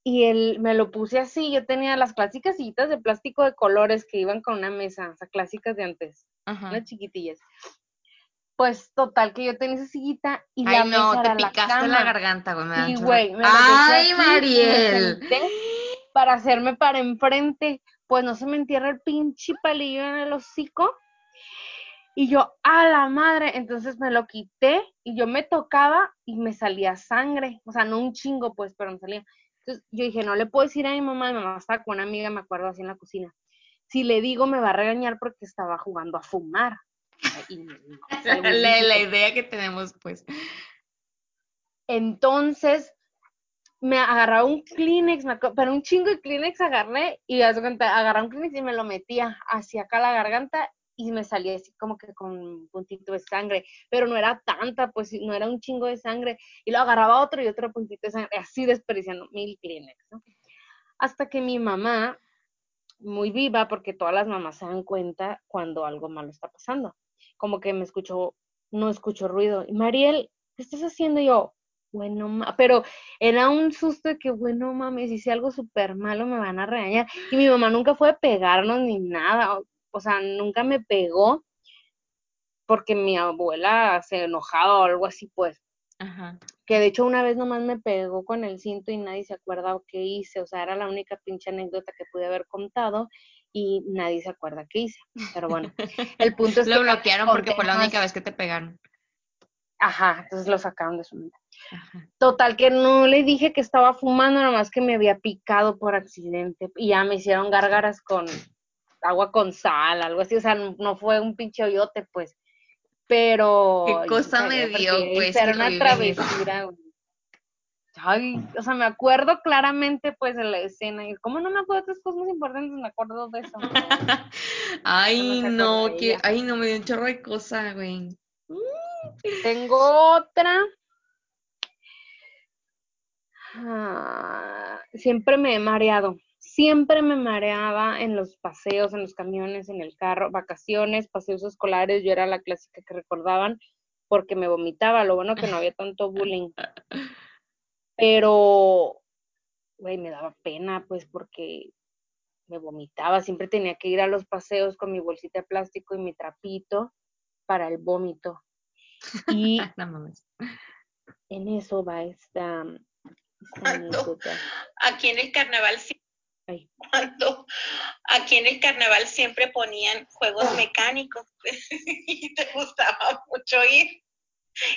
Y él me lo puse así, yo tenía las clásicas sillitas de plástico de colores que iban con una mesa, o sea, clásicas de antes, unas chiquitillas. Pues total que yo tenía esa sillita y Ay, la no, mesa te era picaste la, la garganta, güey. Me sí, güey. Ay, Mariel. para hacerme para enfrente, pues no se me entierra el pinche palillo en el hocico. Y yo, a la madre, entonces me lo quité y yo me tocaba y me salía sangre, o sea, no un chingo, pues, pero me salía. Entonces yo dije, no le puedo decir a mi mamá, mi mamá estaba con una amiga, me acuerdo así en la cocina. Si le digo, me va a regañar porque estaba jugando a fumar. la, idea que tenemos, pues. Entonces, me agarraba un Kleenex, pero un chingo de Kleenex agarré y agarré un Kleenex y me lo metía hacia acá la garganta y me salía así como que con un puntito de sangre, pero no era tanta, pues no era un chingo de sangre, y lo agarraba otro y otro puntito de sangre, así desperdiciando mil Kleenex, ¿no? Hasta que mi mamá, muy viva, porque todas las mamás se dan cuenta cuando algo malo está pasando, como que me escuchó, no escucho ruido, y Mariel, ¿qué estás haciendo? Y yo, bueno, pero era un susto de que, bueno, mami, si hice algo súper malo me van a regañar. Y mi mamá nunca fue a pegarnos ni nada o sea, nunca me pegó porque mi abuela se enojaba o algo así, pues. Ajá. Que de hecho una vez nomás me pegó con el cinto y nadie se acuerda qué hice, o sea, era la única pinche anécdota que pude haber contado y nadie se acuerda qué hice. Pero bueno, el punto es lo que... Lo bloquearon porque fue la única vez que te pegaron. Ajá, entonces lo sacaron de su mente. Total, que no le dije que estaba fumando, nomás que me había picado por accidente y ya me hicieron gárgaras con, agua con sal, algo así, o sea, no, fue un pinche hoyote, pues, pero... ¿Qué cosa me dio, pues? Era una travesura, Ay, o sea, me acuerdo claramente, pues, de la escena, y como no me acuerdo de otras cosas importantes, me acuerdo de eso. ay, no, que, ay, no, me dio un chorro de cosas, güey. Tengo otra. Ah, siempre me he mareado siempre me mareaba en los paseos, en los camiones, en el carro, vacaciones, paseos escolares, yo era la clásica que recordaban porque me vomitaba, lo bueno que no había tanto bullying. Pero, güey, me daba pena, pues, porque me vomitaba, siempre tenía que ir a los paseos con mi bolsita de plástico y mi trapito para el vómito. Y en eso va esta, Aquí en el carnaval cuando aquí en el carnaval siempre ponían juegos mecánicos y te gustaba mucho ir.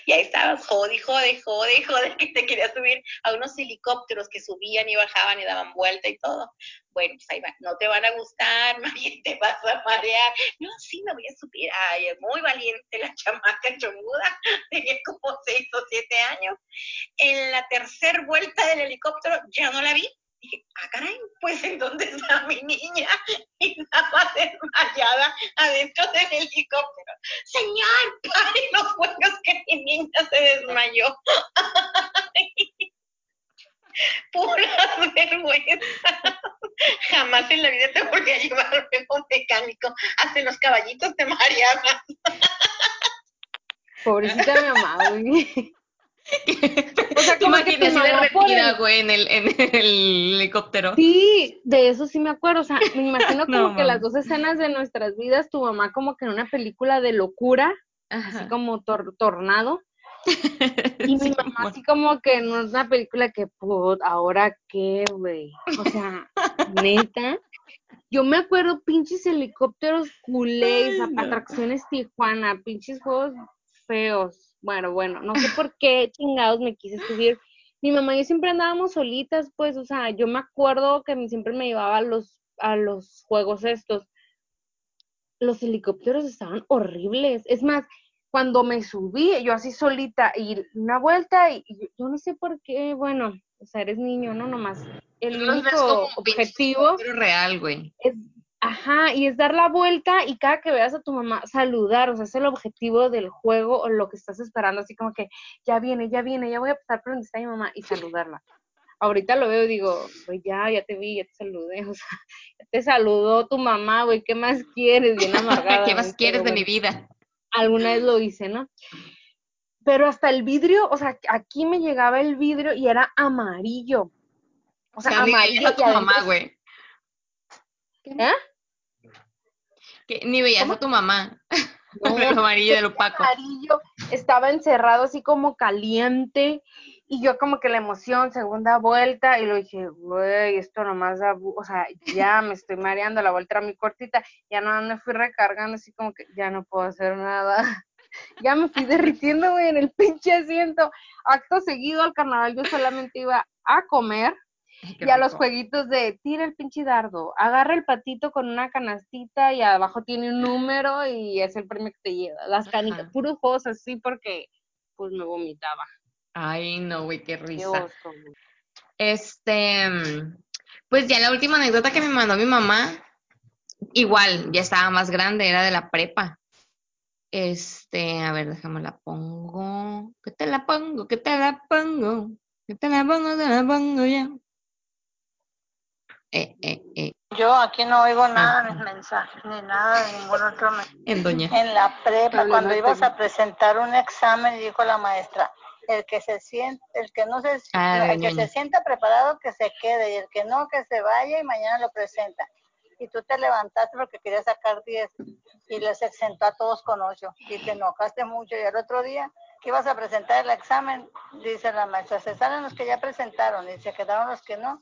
Y ahí estabas, jode, jode, jode, jode, que te querías subir a unos helicópteros que subían y bajaban y daban vuelta y todo. Bueno, pues ahí va, no te van a gustar, María, te vas a marear. No, sí, me voy a subir. Ay, es muy valiente la chamaca chomuda, tenía como seis o siete años. En la tercera vuelta del helicóptero ya no la vi, dije, ah, caray, pues ¿en dónde está mi niña? Y estaba desmayada adentro del helicóptero. Señor, pare los juegos que mi niña se desmayó. Pura vergüenza. Jamás en la vida te volví a llevar un mecánico. Hasta los caballitos te mareaban. Pobrecita mi mamá. o sea, como que te derretida, güey, en el, en el helicóptero. Sí, de eso sí me acuerdo. O sea, me imagino como que las dos escenas de nuestras vidas, tu mamá como que en una película de locura, así como tornado. Y mi mamá así como que en una película que, put, ahora qué, güey. O sea, neta. Yo me acuerdo pinches helicópteros culés, atracciones Tijuana, pinches juegos feos bueno, bueno, no sé por qué chingados me quise subir. mi mamá y yo siempre andábamos solitas, pues, o sea, yo me acuerdo que siempre me llevaba a los, a los juegos estos. Los helicópteros estaban horribles. Es más, cuando me subí, yo así solita, y una vuelta, y, yo, no sé por qué, bueno, o sea, eres niño, ¿no? Nomás. El único objetivo. real, güey. Es Ajá, y es dar la vuelta y cada que veas a tu mamá saludar, o sea, es el objetivo del juego o lo que estás esperando, así como que ya viene, ya viene, ya voy a pasar por donde está mi mamá y saludarla. Ahorita lo veo y digo, pues ya, ya te vi, ya te saludé, o sea, ya te saludó tu mamá, güey, ¿qué más quieres? Bien amargada. ¿Qué más quieres de mi vida? Alguna vez lo hice, ¿no? Pero hasta el vidrio, o sea, aquí me llegaba el vidrio y era amarillo. O sea, amarillo. tu mamá, güey. ¿Eh? Que ni veías a tu mamá. No, el amarillo del opaco. amarillo estaba encerrado así como caliente y yo como que la emoción, segunda vuelta y lo dije, güey, esto nomás da, o sea, ya me estoy mareando, la vuelta era muy cortita, ya no me fui recargando así como que ya no puedo hacer nada. ya me fui derritiendo, güey, en el pinche asiento. Acto seguido al carnaval yo solamente iba a comer y a los jueguitos de tira el pinche dardo, agarra el patito con una canastita y abajo tiene un número y es el premio que te lleva. Las canicas, puros juegos así porque pues me vomitaba. Ay, no, güey, qué risa. este, pues ya la última anécdota que me mandó mi mamá, igual, ya estaba más grande, era de la prepa. Este, a ver, déjame la pongo. ¿Qué te la pongo? ¿Qué te la pongo? ¿Qué te la pongo? Te la pongo ya. Eh, eh, eh. Yo aquí no oigo nada, ah. ni mensajes, ni nada de ningún otro. En doña. En la prepa, cuando ibas a presentar un examen, dijo la maestra, el que se siente, el que no se, ah, el que se sienta preparado que se quede y el que no que se vaya y mañana lo presenta. Y tú te levantaste porque querías sacar 10 y les exentó a todos con 8 y te enojaste mucho y el otro día que ibas a presentar el examen, dice la maestra, se salen los que ya presentaron y se quedaron los que no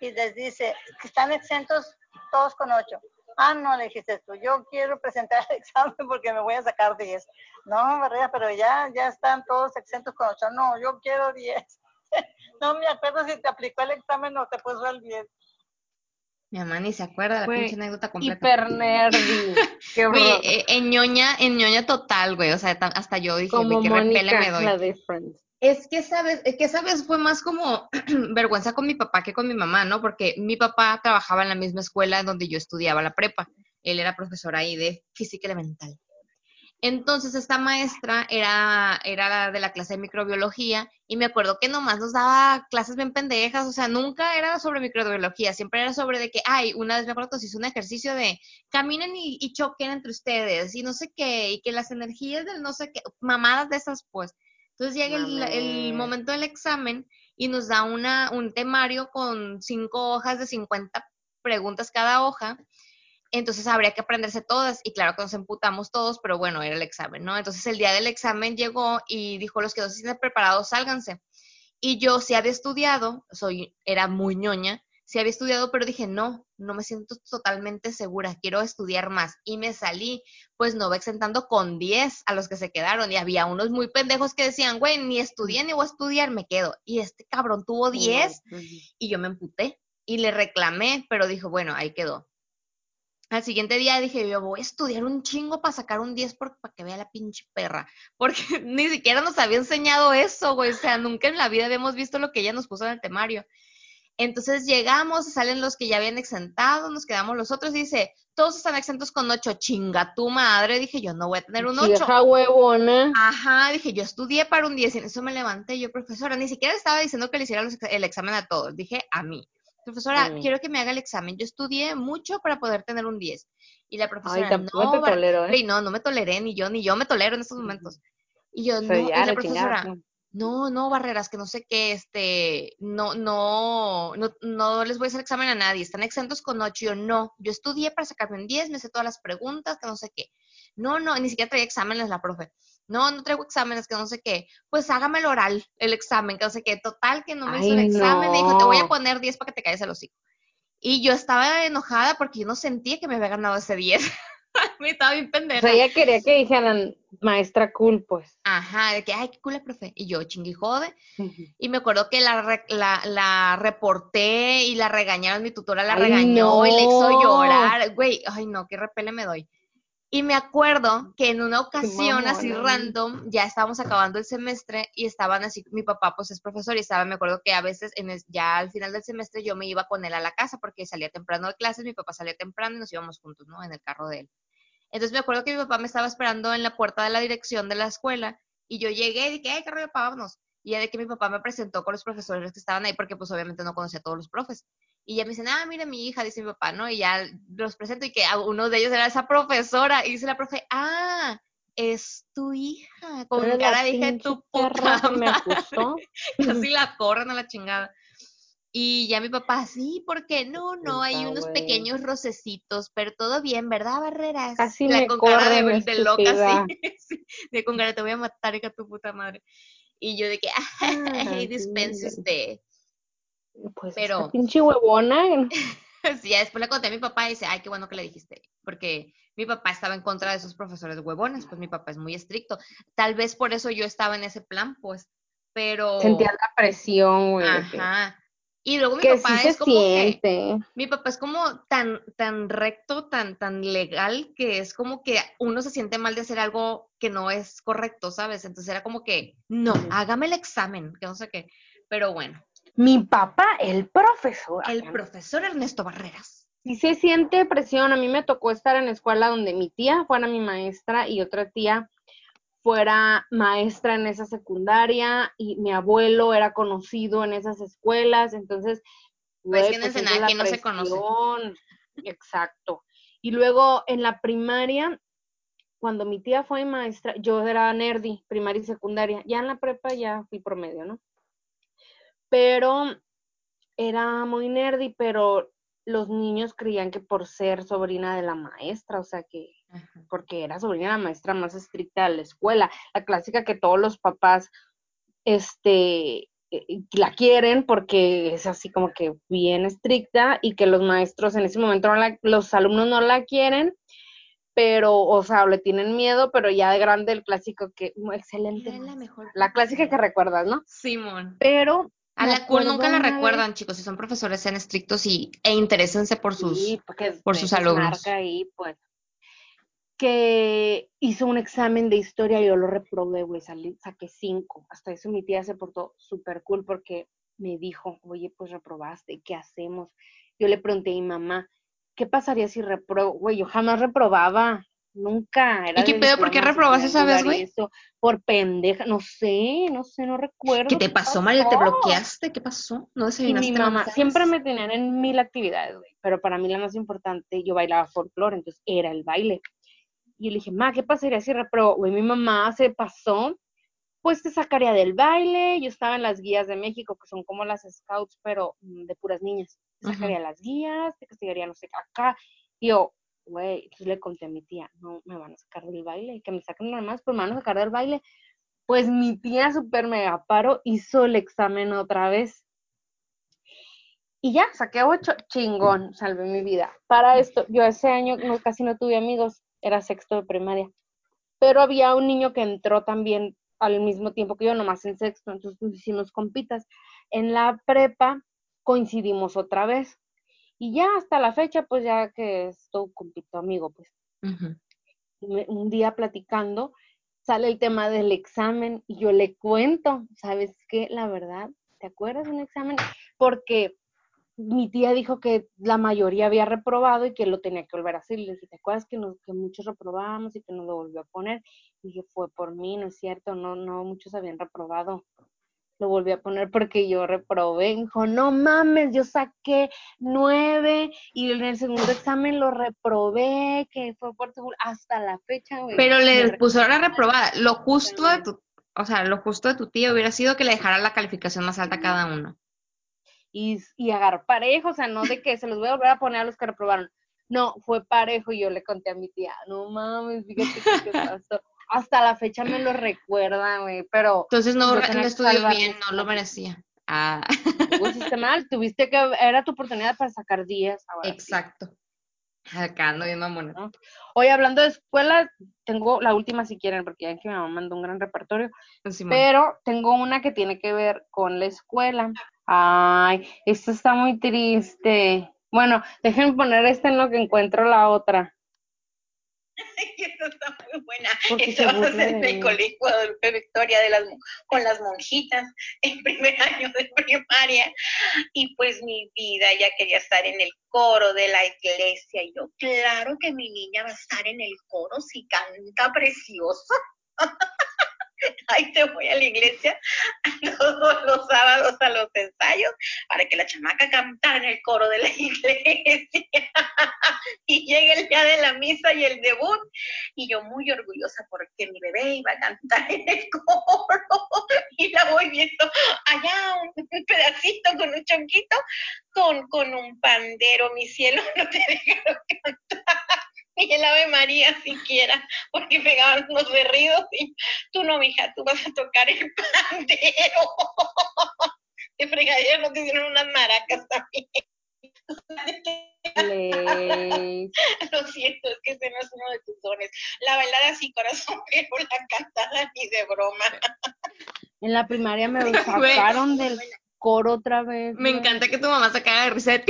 y les dice que están exentos todos con ocho. Ah, no, le dijiste tú, yo quiero presentar el examen porque me voy a sacar 10. No, Barrera, pero ya, ya están todos exentos con ocho. No, yo quiero 10. no me acuerdo si te aplicó el examen o te puso el 10. Mi mamá ni se acuerda la pinche anécdota completa. Hiper nerdy. Qué en ñoña, en ñoña total, güey. O sea, hasta yo dije, Como qué repele me doy. La. Es que sabes, que esa vez fue más como vergüenza con mi papá que con mi mamá, ¿no? Porque mi papá trabajaba en la misma escuela donde yo estudiaba la prepa. Él era profesor ahí de física elemental. Entonces esta maestra era, era de la clase de microbiología y me acuerdo que nomás nos daba clases bien pendejas, o sea, nunca era sobre microbiología, siempre era sobre de que, ay, una vez me acuerdo que se hizo un ejercicio de caminen y, y choquen entre ustedes y no sé qué, y que las energías del no sé qué, mamadas de esas pues. Entonces llega el, momento del examen y nos da una, un temario con cinco hojas de 50 preguntas cada hoja. Entonces habría que aprenderse todas y claro que nos emputamos todos, pero bueno, era el examen, ¿no? Entonces el día del examen llegó y dijo, los que no se sienten preparados, sálganse. Y yo sí había estudiado, soy, era muy ñoña, sí había estudiado, pero dije, no, no me siento totalmente segura, quiero estudiar más. Y me salí, pues no va exentando con 10 a los que se quedaron. Y había unos muy pendejos que decían, güey, ni estudié ni voy a estudiar, me quedo. Y este cabrón tuvo 10 y yo me emputé y le reclamé, pero dijo, bueno, ahí quedó. Al siguiente día dije, yo voy a estudiar un chingo para sacar un 10 para que vea la pinche perra. Porque ni siquiera nos había enseñado eso, güey. O sea, nunca en la vida habíamos visto lo que ella nos puso en el temario. Entonces llegamos, salen los que ya habían exentado, nos quedamos los otros y dice, todos están exentos con ocho, chinga tu madre, dije yo no voy a tener un ocho. Vieja huevona. Ajá, dije yo estudié para un 10 y en eso me levanté yo, profesora, ni siquiera estaba diciendo que le hiciera el examen a todos, dije a mí. Profesora, quiero que me haga el examen. Yo estudié mucho para poder tener un 10. Y la profesora, no, te tolero, ¿eh? no, no me toleré, ni yo, ni yo me tolero en estos momentos. Y yo, no, y la profesora, no, no, barreras, que no sé qué, este, no, no, no, no les voy a hacer examen a nadie, están exentos con ocho, yo no, yo estudié para sacarme un 10, me sé todas las preguntas, que no sé qué. No, no, ni siquiera traía exámenes la profe. No, no traigo exámenes, que no sé qué. Pues hágame el oral, el examen, que no sé qué. Total, que no me hizo el examen, me dijo, te voy a poner 10 para que te caigas el hocico. Y yo estaba enojada porque yo no sentía que me había ganado ese 10. me estaba bien pendeja. O sea, ella quería que dijeran, maestra cool, pues. Ajá, de que, ay, qué cool profe. Y yo, chingui jode. Y me acuerdo que la, la, la, reporté y la regañaron, mi tutora la regañó y le hizo llorar. Güey, ay, no, qué repele me doy. Y me acuerdo que en una ocasión así random, ya estábamos acabando el semestre y estaban así, mi papá pues es profesor y estaba, me acuerdo que a veces en ya al final del semestre yo me iba con él a la casa porque salía temprano de clases, mi papá salía temprano y nos íbamos juntos, ¿no? En el carro de él. Entonces me acuerdo que mi papá me estaba esperando en la puerta de la dirección de la escuela y yo llegué y dije, ay, qué rollo, vámonos. Y ya de que mi papá me presentó con los profesores que estaban ahí porque pues obviamente no conocía a todos los profes. Y ya me dicen, ah, mire mi hija, dice mi papá, ¿no? Y ya los presento y que uno de ellos era esa profesora. Y dice la profe, ah, es tu hija. Con cara dije, tu puta me acusó. Casi la corren a la chingada. Y ya mi papá, sí, porque no, no, hay unos pequeños rocecitos, pero todo bien, ¿verdad, Barreras? Casi la, me con cara de, de loca, sí, De con cara, te voy a matar, hija tu puta madre. Y yo de que, ay, dispense usted. Pues pero pinche huevona. sí, después le conté a mi papá y dice, ay, qué bueno que le dijiste, porque mi papá estaba en contra de esos profesores huevones, pues mi papá es muy estricto. Tal vez por eso yo estaba en ese plan, pues, pero... Sentía la presión, güey. Ajá. Y luego mi papá es como que, mi papá es como tan tan recto, tan tan legal que es como que uno se siente mal de hacer algo que no es correcto, ¿sabes? Entonces era como que, no, hágame el examen, que no sé qué. Pero bueno, mi papá, el profesor. El profesor Ernesto Barreras. Sí se siente presión. A mí me tocó estar en la escuela donde mi tía fuera mi maestra y otra tía fuera maestra en esa secundaria y mi abuelo era conocido en esas escuelas. Entonces, pues, pues que no se conoce. Exacto. Y luego en la primaria, cuando mi tía fue maestra, yo era nerdy, primaria y secundaria. Ya en la prepa ya fui promedio, ¿no? Pero era muy nerdy, pero los niños creían que por ser sobrina de la maestra, o sea que, porque era sobrina de la maestra más estricta de la escuela, la clásica que todos los papás, este, eh, la quieren porque es así como que bien estricta y que los maestros en ese momento, los alumnos no la quieren, pero, o sea, le tienen miedo, pero ya de grande el clásico que, excelente. la, mejor la clásica que recuerdas, ¿no? Simón. Pero a la CUR nunca la recuerdan, chicos. Si son profesores, sean estrictos y, e interésense por sus, por sus alumnos. Ahí, pues, que hizo un examen de historia yo lo reprobé, güey, saqué cinco. Hasta eso mi tía se portó súper cool porque me dijo, oye, pues reprobaste, ¿qué hacemos? Yo le pregunté a mi mamá, ¿qué pasaría si reprobo? Güey, yo jamás reprobaba. Nunca. Era ¿Y qué pedo? ¿Por qué reprobaste esa vez, güey? Por pendeja, no sé, no sé, no recuerdo. ¿Qué te pasó, María? ¿Te bloqueaste? ¿Qué pasó? No. Y mi mamá siempre me tenían en mil actividades, güey, pero para mí la más importante, yo bailaba folclore, entonces era el baile. Y le dije, ma, ¿qué pasaría si reprobo? Güey, mi mamá se pasó, pues te sacaría del baile. Yo estaba en las guías de México, que son como las scouts, pero mm, de puras niñas. Te sacaría las guías, te castigaría, no sé, acá. Y yo, güey, entonces le conté a mi tía, no, me van a sacar del baile, que me saquen nada más, pues me van a sacar del baile. Pues mi tía super mega paro hizo el examen otra vez. Y ya, saqué ocho, chingón, salvé mi vida. Para esto, yo ese año no, casi no tuve amigos, era sexto de primaria. Pero había un niño que entró también al mismo tiempo que yo, nomás en sexto, entonces nos hicimos compitas. En la prepa coincidimos otra vez. Y ya hasta la fecha, pues ya que es todo compito amigo, pues. Un día platicando, sale el tema del examen y yo le cuento, ¿sabes qué? La verdad, ¿te acuerdas de un examen? Porque mi tía dijo que la mayoría había reprobado y que lo tenía que volver a hacer. Le dije, ¿te acuerdas que, que muchos reprobamos y que nos lo volvió a poner? Y dije, fue por mí, no es cierto, no, no, muchos habían reprobado lo volví a poner porque yo reprobé. Dijo, no mames, yo saqué nueve y en el segundo examen lo reprobé, que fue por hasta la fecha, güey. Pero le pusieron la reprobada. Lo justo de tu, o sea, lo justo de tu tío hubiera sido que le dejara la calificación más alta a cada uno. Y, y agarrar parejo, o sea, no de que se los voy a volver a poner a los que reprobaron. No, fue parejo y yo le conté a mi tía, no mames, fíjate qué pasó hasta la fecha me lo recuerda, güey, pero... Entonces no, no estudió bien, no lo merecía. Ah. Mal, tuviste que, era tu oportunidad para sacar días. Exacto. Acá no bien mamona. Hoy hablando de escuela, tengo la última si quieren, porque ya que mi mamá mandó un gran repertorio, pero tengo una que tiene que ver con la escuela. Ay, esto está muy triste. Bueno, déjenme poner esta en lo que encuentro la otra. Esto está muy buena. Esto va a ser el colegio de Victoria de las, con las monjitas en primer año de primaria. Y pues mi vida ya quería estar en el coro de la iglesia. Y yo, claro que mi niña va a estar en el coro si canta precioso. Ahí te voy a la iglesia todos los sábados a los ensayos para que la chamaca cantara en el coro de la iglesia. y llegue el día de la misa y el debut. Y yo muy orgullosa porque mi bebé iba a cantar en el coro. y la voy viendo allá un, pedacito con un chonquito, con, con un pandero. Mi cielo no te dejaron cantar ni el Ave María siquiera, porque pegaban unos berridos y tú no, mija, tú vas a tocar el pandero. De fregadero no te hicieron unas maracas también. Lo siento, es que ese no es uno de tus dones. La bailada sí, corazón, pero la cantada ni de broma. En la primaria me sacaron del coro otra vez. Me encanta que tu mamá sacara de risa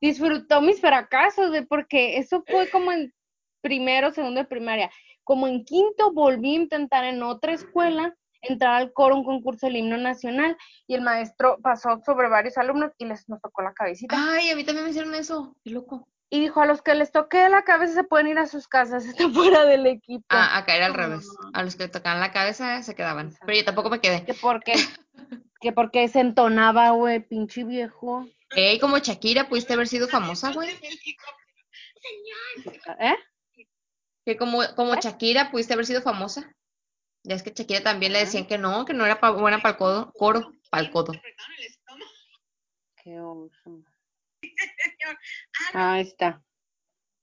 disfrutó mis fracasos, de porque eso fue como en primero, segundo de primaria. Como en quinto volví a intentar en otra escuela entrar al coro, un concurso del himno nacional, y el maestro pasó sobre varios alumnos y les nos tocó la cabecita. Ay, a mí también me hicieron eso, qué loco. Y dijo, a los que les toque la cabeza se pueden ir a sus casas, está fuera del equipo. Ah, acá era al revés. A los que le tocaban la cabeza se quedaban. Pero yo tampoco me quedé. ¿Que por qué? que porque se entonaba, güey, pinche viejo. Ey, como Shakira, pudiste haber sido famosa, güey. ¿Eh? Que como, como ¿Eh? Shakira, pudiste haber sido famosa. Ya es que Shakira también le decían que no, que no era buena para el codo, coro, para el codo. Qué oso. Ah, está.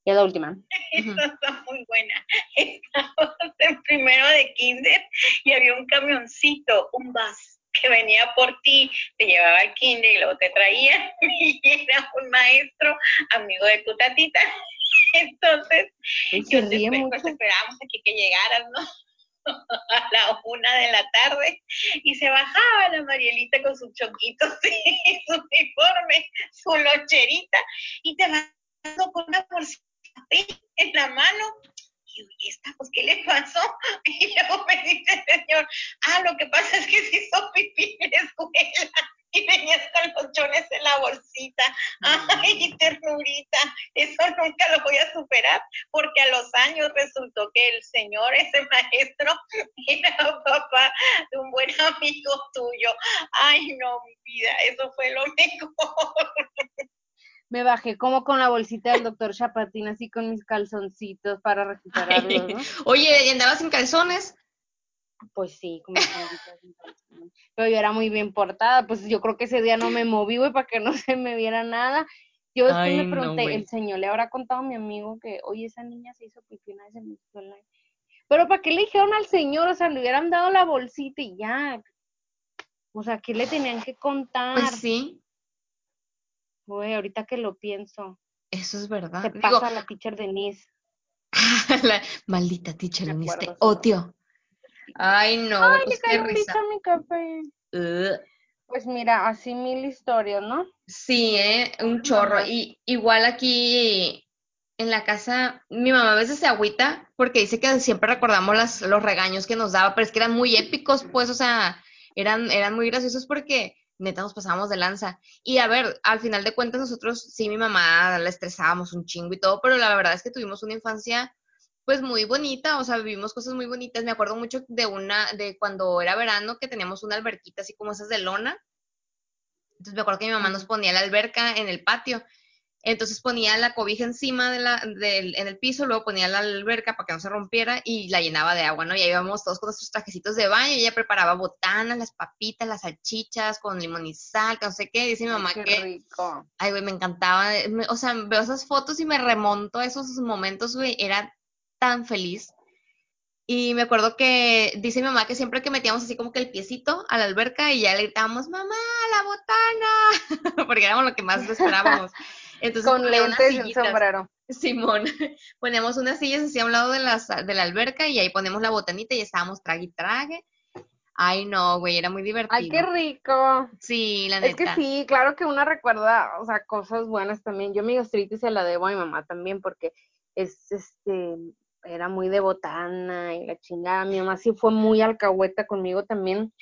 Y la última. Esta está muy buena. Estábamos en primero de kinder y había un camioncito, un bus que venía por ti, te llevaba al kinder y luego te traía y era un maestro amigo de tu tatita. Entonces, pues, esperábamos aquí que llegaras, ¿no? a la una de la tarde y se bajaba la Marielita con sus choquitos y su uniforme, su locherita y te va con una porción en la mano y esta, pues, ¿qué le pasó? Y luego me dice el señor, ah, lo que pasa es que se hizo pipí en la escuela y tenía chones en la bolsita. Ay, ternurita, eso nunca lo voy a superar, porque a los años resultó que el señor, ese maestro, era papá de un buen amigo tuyo. Ay, no, mi vida, eso fue lo mejor me bajé como con la bolsita del doctor Chapatín, así con mis calzoncitos para recuperarlos, ¿no? Oye, ¿y andabas sin calzones? Pues sí, como Pero yo era muy bien portada, pues yo creo que ese día no me moví, güey, para que no se me viera nada. Yo después me pregunté, el señor le habrá contado a mi amigo que, oye, esa niña se hizo pipí una vez en mi escuela. Pero ¿para qué le dijeron al señor? O sea, le hubieran dado la bolsita y ya. O sea, ¿qué le tenían que contar? Pues sí. Güey, ahorita que lo pienso. Eso es verdad. Te pasa la teacher Denise. la maldita teacher Denise, te odio. Ay, no. Ay, pues le cayó mi café. Pues mira, así mil historias, ¿no? Sí, ¿eh? un chorro. Y igual aquí en la casa, mi mamá a veces se agüita porque dice que siempre recordamos las, los regaños que nos daba, pero es que eran muy épicos, pues, o sea, eran, eran muy graciosos porque neta nos pasábamos de lanza. Y a ver, al final de cuentas nosotros, sí, mi mamá la estresábamos un chingo y todo, pero la verdad es que tuvimos una infancia pues muy bonita, o sea, vivimos cosas muy bonitas. Me acuerdo mucho de una, de cuando era verano, que teníamos una alberquita así como esas de lona. Entonces me acuerdo que mi mamá nos ponía la alberca en el patio entonces ponía la cobija encima de la, en el piso, luego ponía la alberca para que no se rompiera y la llenaba de agua, ¿no? Y ahí íbamos todos con nuestros trajecitos de baño y ella preparaba botanas, las papitas, las salchichas con limón y sal, que no sé qué. Dice mi mamá qué que. rico. Ay, güey, me encantaba. o sea, veo esas fotos y me remonto a esos momentos, güey. Era tan feliz. Y me acuerdo que dice mi mamá que siempre que metíamos así como que el piecito a la alberca y ya le gritábamos, mamá, la botana, porque éramos lo que más esperábamos. Entonces, Con lentes y un sombrero. Simón, poníamos unas sillas así a un lado de, las, de la alberca y ahí ponemos la botanita y estábamos trague y trague. Ay, no, güey, era muy divertido. Ay, qué rico. Sí, la Es que neta. sí, claro que uno recuerda, o sea, cosas buenas también. Yo mi gastritis se la debo a mi mamá también porque es, este, era muy de botana y la chingada. Mi mamá sí fue muy alcahueta conmigo también.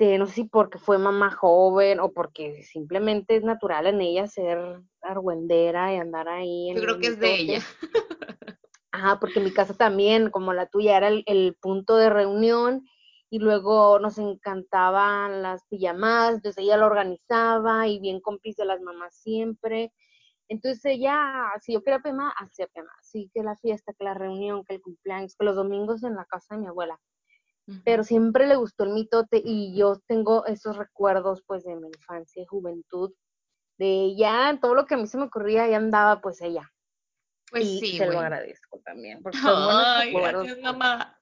Este, no sé si porque fue mamá joven o porque simplemente es natural en ella ser argüendera y andar ahí en Yo creo que es de ella. Ajá, porque en mi casa también, como la tuya, era el, el punto de reunión y luego nos encantaban las pijamadas, entonces ella lo organizaba y bien cómplice de las mamás siempre. Entonces ella, si yo quería pema, hacía pema. Sí, que la fiesta, que la reunión, que el cumpleaños, que los domingos en la casa de mi abuela. Pero siempre le gustó el mitote y yo tengo esos recuerdos pues de mi infancia y juventud. De ella, todo lo que a mí se me ocurría, ahí andaba pues ella Pues y sí, se lo agradezco también, porque Ay, recuerdos. gracias, mamá.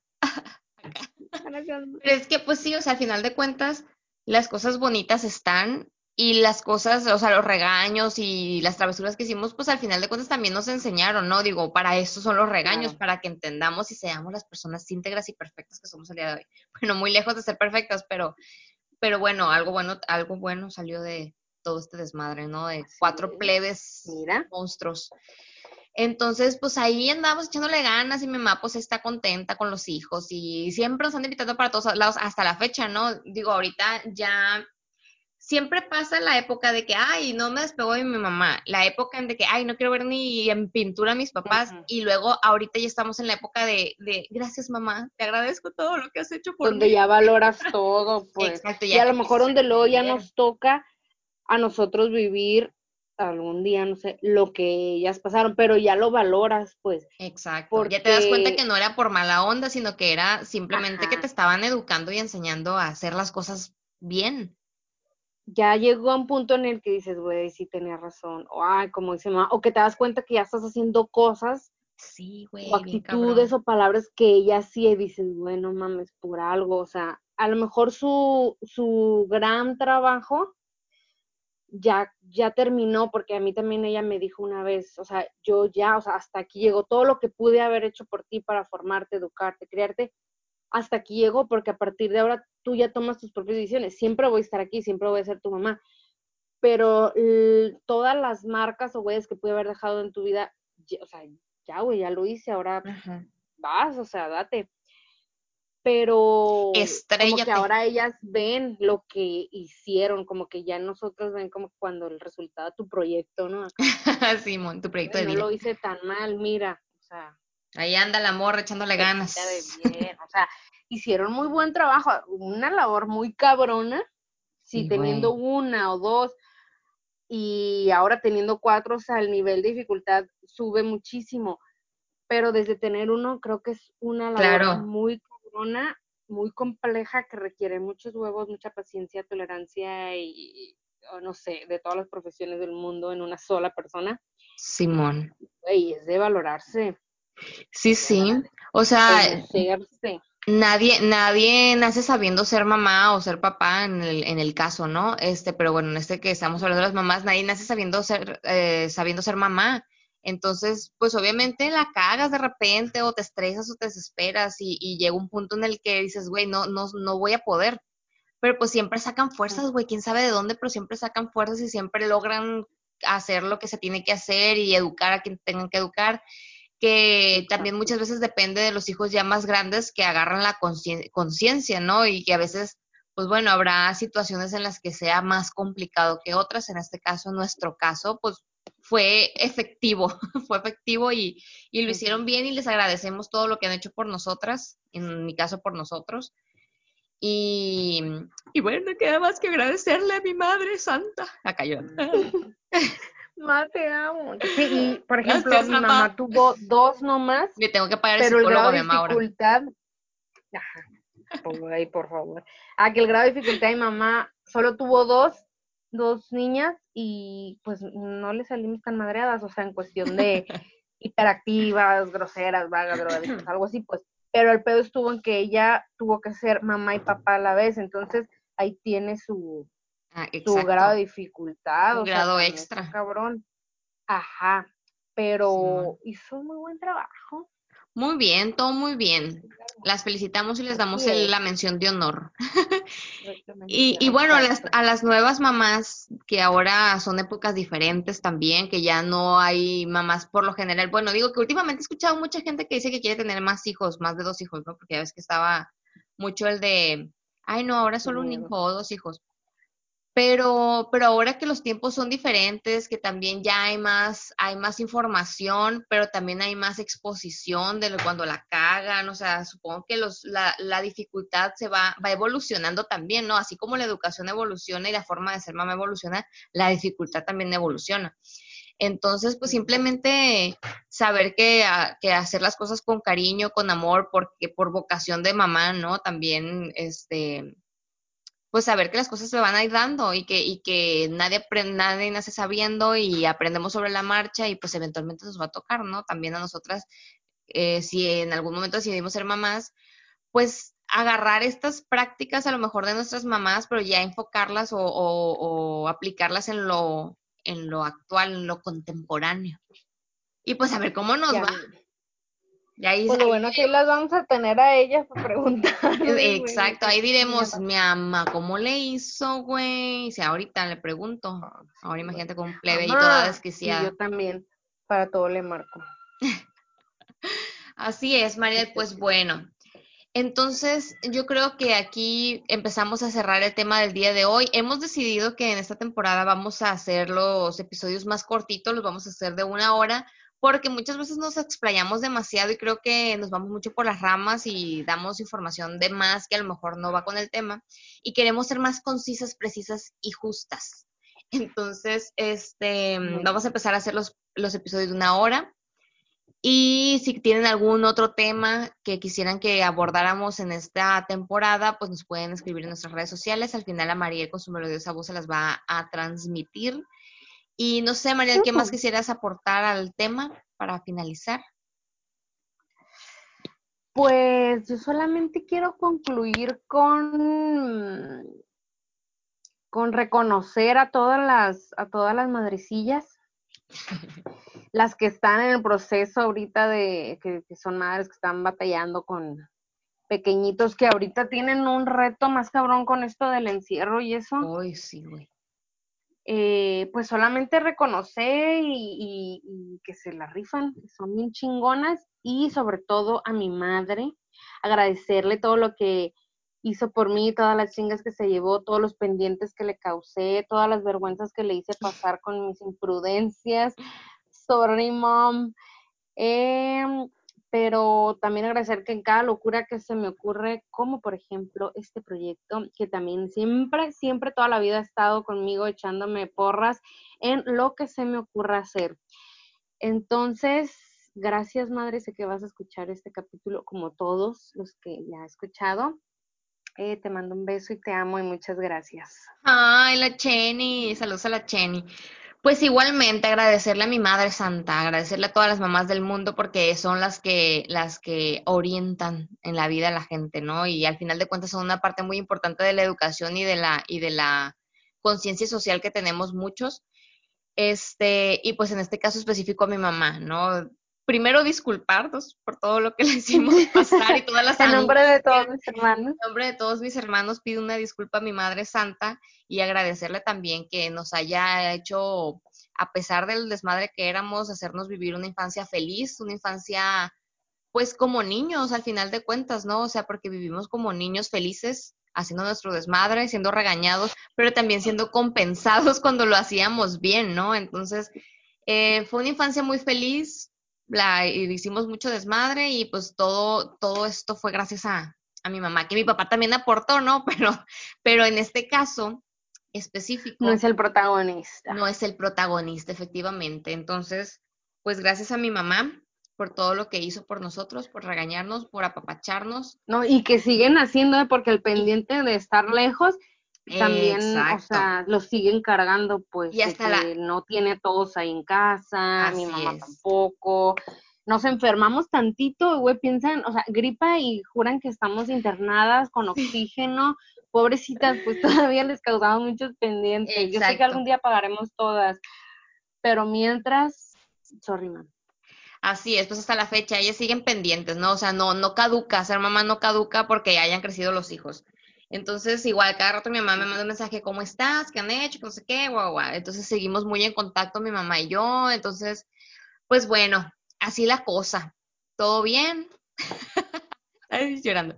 Gracias. Pero es que, pues sí, o sea, al final de cuentas, las cosas bonitas están y las cosas, o sea, los regaños y las travesuras que hicimos, pues al final de cuentas también nos enseñaron, ¿no? Digo, para eso son los regaños, Claro. para que entendamos y seamos las personas íntegras y perfectas que somos el día de hoy. Bueno, muy lejos de ser perfectas, pero, pero bueno, algo bueno, algo bueno salió de todo este desmadre, ¿no? De cuatro es. plebes Mira. monstruos. Entonces, pues ahí andamos echándole ganas y mi mamá pues está contenta con los hijos y siempre nos han invitado para todos lados hasta la fecha, ¿no? Digo, ahorita ya siempre pasa la época de que, ay, no me despegó de mi mamá, la época en de que, ay, no quiero ver ni en pintura a mis papás y luego ahorita ya estamos en la época de, de gracias mamá, te agradezco todo lo que has hecho por donde mí. ya valoras todo, pues. Exacto, y a lo mejor donde luego ya nos toca a nosotros vivir algún día, no sé, lo que ellas pasaron, pero ya lo valoras, pues. Exacto. Ya te das cuenta porque- que no era por mala onda, sino que era simplemente que te estaban educando y enseñando a hacer las cosas bien. Ya llegó a un punto en el que dices, güey, sí tenía razón, o ay, como dice mamá, o que te das cuenta que ya estás haciendo cosas Sí, güey, o actitudes o palabras que ella y dices, bueno, mames, por algo, o sea, a lo mejor su, su gran trabajo ya, ya terminó, porque a mí también ella me dijo una vez, o sea, yo ya, o sea, hasta aquí llegó todo lo que pude haber hecho por ti para formarte, educarte, criarte, hasta aquí llegó, porque a partir de ahora tú ya tomas tus propias decisiones, siempre voy a estar aquí, siempre voy a ser tu mamá, pero todas las marcas o huellas que pude haber dejado en tu vida, ya- o sea, ya, güey, ya lo hice, ahora Ajá. vas, o sea, date. Pero como que ahora ellas ven lo que hicieron, como que ya nosotros ven como cuando el resultado de tu proyecto, ¿no? Simón, tu proyecto "Güey, de no vida. lo hice tan mal, mira, o sea, Ahí anda la morra echándole ganas. bien, o sea, hicieron muy buen trabajo, una labor muy cabrona, si Sí, teniendo una o dos y ahora teniendo cuatro, o sea, el nivel de dificultad sube muchísimo, pero desde tener uno creo que es una labor Claro. muy cabrona, muy compleja que requiere muchos huevos, mucha paciencia, tolerancia y, o no sé, de todas las profesiones del mundo en una sola persona, Simón. y es de valorarse, Sí, sí. O sea, conocerse. nadie, nadie nace sabiendo ser mamá o ser papá en el, en el caso, ¿no? Este, pero bueno, en este que estamos hablando de las mamás, nadie nace sabiendo ser, eh, sabiendo ser mamá. Entonces, pues obviamente la cagas de repente o te estresas o te desesperas y, y llega un punto en el que dices, güey, no, no, no voy a poder. Pero pues siempre sacan fuerzas, güey, quién sabe de dónde, pero siempre sacan fuerzas y siempre logran hacer lo que se tiene que hacer y educar a quien tengan que educar que también muchas veces depende de los hijos ya más grandes que agarran la conciencia, ¿no? Y que a veces, pues bueno, habrá situaciones en las que sea más complicado que otras. En este caso, en nuestro caso, pues fue efectivo, fue efectivo y, y lo hicieron bien y les agradecemos todo lo que han hecho por nosotras, en mi caso por nosotros. Y, y bueno, no queda más que agradecerle a mi madre santa. Acá yo. Ma, te amo. Sí, y por ejemplo, Gracias, mi mamá. mamá tuvo dos nomás, Le tengo que pagar el pero el psicólogo grado de dificultad, ajá, por ahí, por favor. Ah, que el grado de dificultad de mi mamá solo tuvo dos, dos niñas y pues no le salimos tan madreadas, o sea, en cuestión de hiperactivas, groseras, vagas, drogadictas, algo así, pues. Pero el pedo estuvo en que ella tuvo que ser mamá y papá a la vez, entonces ahí tiene su, ah, su grado de dificultad. Un grado extra. Cabrón. Ajá, pero hizo muy buen trabajo. Muy bien, todo muy bien. Las felicitamos y les damos la mención de honor. y, y, bueno, a las nuevas mamás, que ahora son épocas diferentes también, que ya no hay mamás por lo general. Bueno, digo que últimamente he escuchado mucha gente que dice que quiere tener más hijos, más de dos hijos, ¿no? Porque ya ves que estaba mucho el de, ay, no, ahora solo un hijo o dos hijos. Pero, pero ahora que los tiempos son diferentes, que también ya hay más, hay más información, pero también hay más exposición de cuando la cagan, o sea, supongo que los, la, la dificultad se va, va evolucionando también, ¿no? Así como la educación evoluciona y la forma de ser mamá evoluciona, la dificultad también evoluciona. Entonces, pues simplemente saber que, que, hacer las cosas con cariño, con amor, porque por vocación de mamá, ¿no? También, este, pues saber que las cosas se van a ir dando y que, y que nadie, nadie nace sabiendo y aprendemos sobre la marcha y pues eventualmente nos va a tocar, ¿no? También a nosotras, eh, si en algún momento decidimos ser mamás, pues agarrar estas prácticas a lo mejor de nuestras mamás, pero ya enfocarlas o, o, aplicarlas en lo, en lo actual, en lo contemporáneo. Y pues a ver cómo nos va. Y ahí, pues lo bueno que las vamos a tener a ellas para preguntar. Exacto, ahí diremos, mi ama, ¿cómo le hizo, güey? Si ahorita le pregunto. Ahora imagínate con un plebe y toda desquiciada. yo también, para todo le marco. Así es, María, pues bueno. Entonces, yo creo que aquí empezamos a cerrar el tema del día de hoy. Hemos decidido que en esta temporada vamos a hacer los episodios más cortitos, los vamos a hacer de una hora, porque muchas veces nos explayamos demasiado y creo que nos vamos mucho por las ramas y damos información de más que a lo mejor no va con el tema y queremos ser más concisas, precisas y justas. Entonces, este, vamos a empezar a hacer los, los episodios de una hora. Y si tienen algún otro tema que quisieran que abordáramos en esta temporada, pues nos pueden escribir en nuestras redes sociales. Al final, a María con su melodiosa voz se las va a transmitir. Y no sé, María, ¿qué más quisieras aportar al tema para finalizar? Pues yo solamente quiero concluir con, con reconocer a todas las, a todas las madrecillas, las que están en el proceso ahorita de, que, que son madres que están batallando con pequeñitos que ahorita tienen un reto más cabrón con esto del encierro y eso. Ay, sí, güey. Eh, pues solamente reconocer y, que se la rifan, que son bien chingonas, y sobre todo a mi madre, agradecerle todo lo que hizo por mí, todas las chingas que se llevó, todos los pendientes que le causé, todas las vergüenzas que le hice pasar con mis imprudencias. Sorry, mom. Eh, pero también agradecer que en cada locura que se me ocurre, como por ejemplo este proyecto, que también siempre, siempre toda la vida ha estado conmigo echándome porras en lo que se me ocurra hacer. Entonces, gracias madre, sé que vas a escuchar este capítulo como todos los que ya he escuchado. Eh, te mando un beso y te amo y muchas gracias. Ay, la Chenny, saludos a la Chenny. Pues igualmente agradecerle a mi Madre Santa, agradecerle a todas las mamás del mundo porque son las que las que orientan en la vida a la gente, ¿no? Y al final de cuentas son una parte muy importante de la educación y de la y de la conciencia social que tenemos muchos. Este, y pues en este caso específico a mi mamá, ¿no? Primero disculparnos por todo lo que le hicimos pasar y todas las En nombre de todos mis hermanos. En nombre de todos mis hermanos pido una disculpa a mi Madre Santa y agradecerle también que nos haya hecho, a pesar del desmadre que éramos, hacernos vivir una infancia feliz, una infancia pues como niños al final de cuentas, ¿no? O sea, porque vivimos como niños felices haciendo nuestro desmadre, siendo regañados, pero también siendo compensados cuando lo hacíamos bien, ¿no? Entonces, eh, fue una infancia muy feliz, la, hicimos mucho desmadre y pues todo, todo esto fue gracias a, a, mi mamá, que mi papá también aportó, ¿no? Pero, pero en este caso específico. No es el protagonista. No es el protagonista, efectivamente. Entonces, pues gracias a mi mamá por todo lo que hizo por nosotros, por regañarnos, por apapacharnos. No, y que siguen haciendo, ¿eh? porque el pendiente de estar lejos también, o sea, lo siguen cargando, pues, y hasta que no tiene todos ahí en casa, mi mamá tampoco. nos enfermamos tantito, güey, piensan, o sea, gripa y juran que estamos internadas con oxígeno. Pobrecitas, pues todavía les causamos muchos pendientes. Yo sé que algún día pagaremos todas, pero mientras, sorry, man. Así es, pues hasta la fecha ellas siguen pendientes, ¿no? O sea, no, no caduca, ser mamá no caduca porque hayan crecido los hijos. Entonces, igual, cada rato mi mamá me manda un mensaje, ¿cómo estás? ¿Qué han hecho? No sé qué, guau, guau. Entonces, seguimos muy en contacto mi mamá y yo. Entonces, pues bueno, así la cosa. ¿Todo bien? Ay, llorando.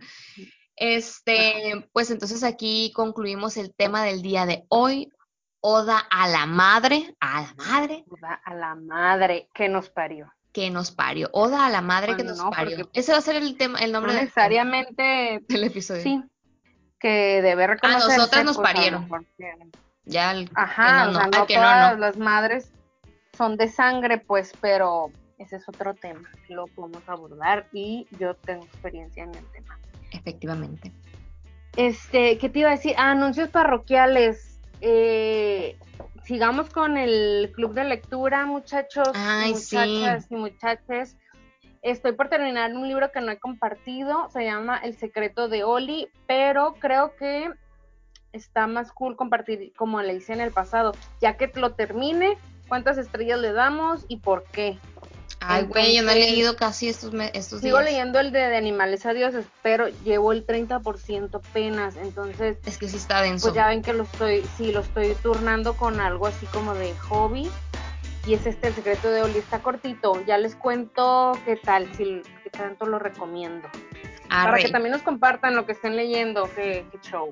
Este, pues entonces aquí concluimos el tema del día de hoy. Oda a la madre, a la madre. Oda a la madre que nos parió que nos parió. Oda a la madre que nos parió. Ese va a ser el tema, el nombre no necesariamente del episodio. Sí. Que debe reconocerse. A nosotras nos pues, parieron. Ya el, Ajá, no, no, todas las madres son de sangre, pues, pero ese es otro tema que lo podemos abordar y yo tengo experiencia en el tema. Efectivamente. Este, ¿qué te iba a decir? anuncios parroquiales. Eh, sigamos con el club de lectura, muchachos, muchachas y muchaches. Estoy por terminar un libro que no he compartido, se llama El secreto de Oli, pero creo que está más cool compartir como le hice en el pasado, ya que lo termine, cuántas estrellas le damos y por qué. Ay, güey, yo no he leído casi estos, estos sigo leyendo el de, de, Animales a Dioses, pero llevo el 30% apenas, entonces... Es que sí está denso. Pues ya ven que lo estoy, sí, lo estoy turnando con algo así como de hobby, y es este El Secreto de Oli, está cortito, ya les cuento qué tal, si qué tanto lo recomiendo. Para que también nos compartan lo que estén leyendo, qué, qué show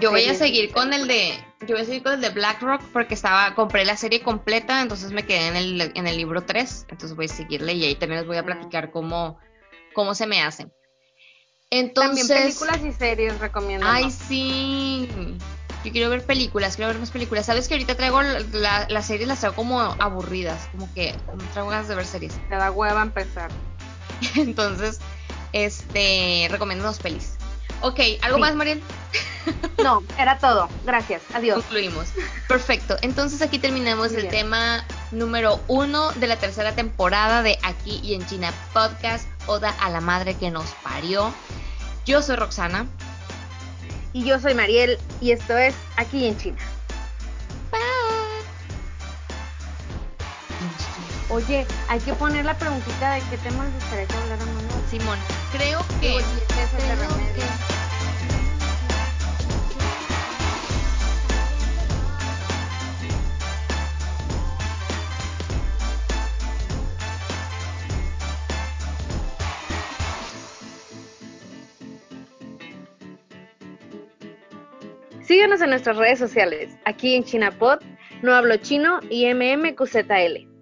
yo voy a seguir con el de, yo voy a seguir con el de BlackRock porque estaba, compré la serie completa, entonces me quedé en el, en el libro 3, entonces voy a seguirle y ahí también les voy a platicar cómo, cómo se me hacen. Entonces, también películas y series recomiendo. Ay, sí. Yo quiero ver películas, quiero ver más películas. Sabes que ahorita traigo las series, las traigo como aburridas, como que no traigo ganas de ver series. Te da hueva empezar. Entonces, este, recomiendo dos pelis. Ok, ¿algo más, Mariel? No, era todo. Gracias. Adiós. Concluimos. Perfecto. Entonces aquí terminamos el tema número uno de la tercera temporada de Aquí y en China Podcast, Oda a la Madre que nos parió. Yo soy Roxana. Y yo soy Mariel y esto es Aquí en China. Oye, hay que poner la preguntita de qué tema les gustaría que habláramos. Simón, creo que... Oye, Síguenos en nuestras redes sociales, aquí en ChinaPod, No Hablo Chino y MMQZL.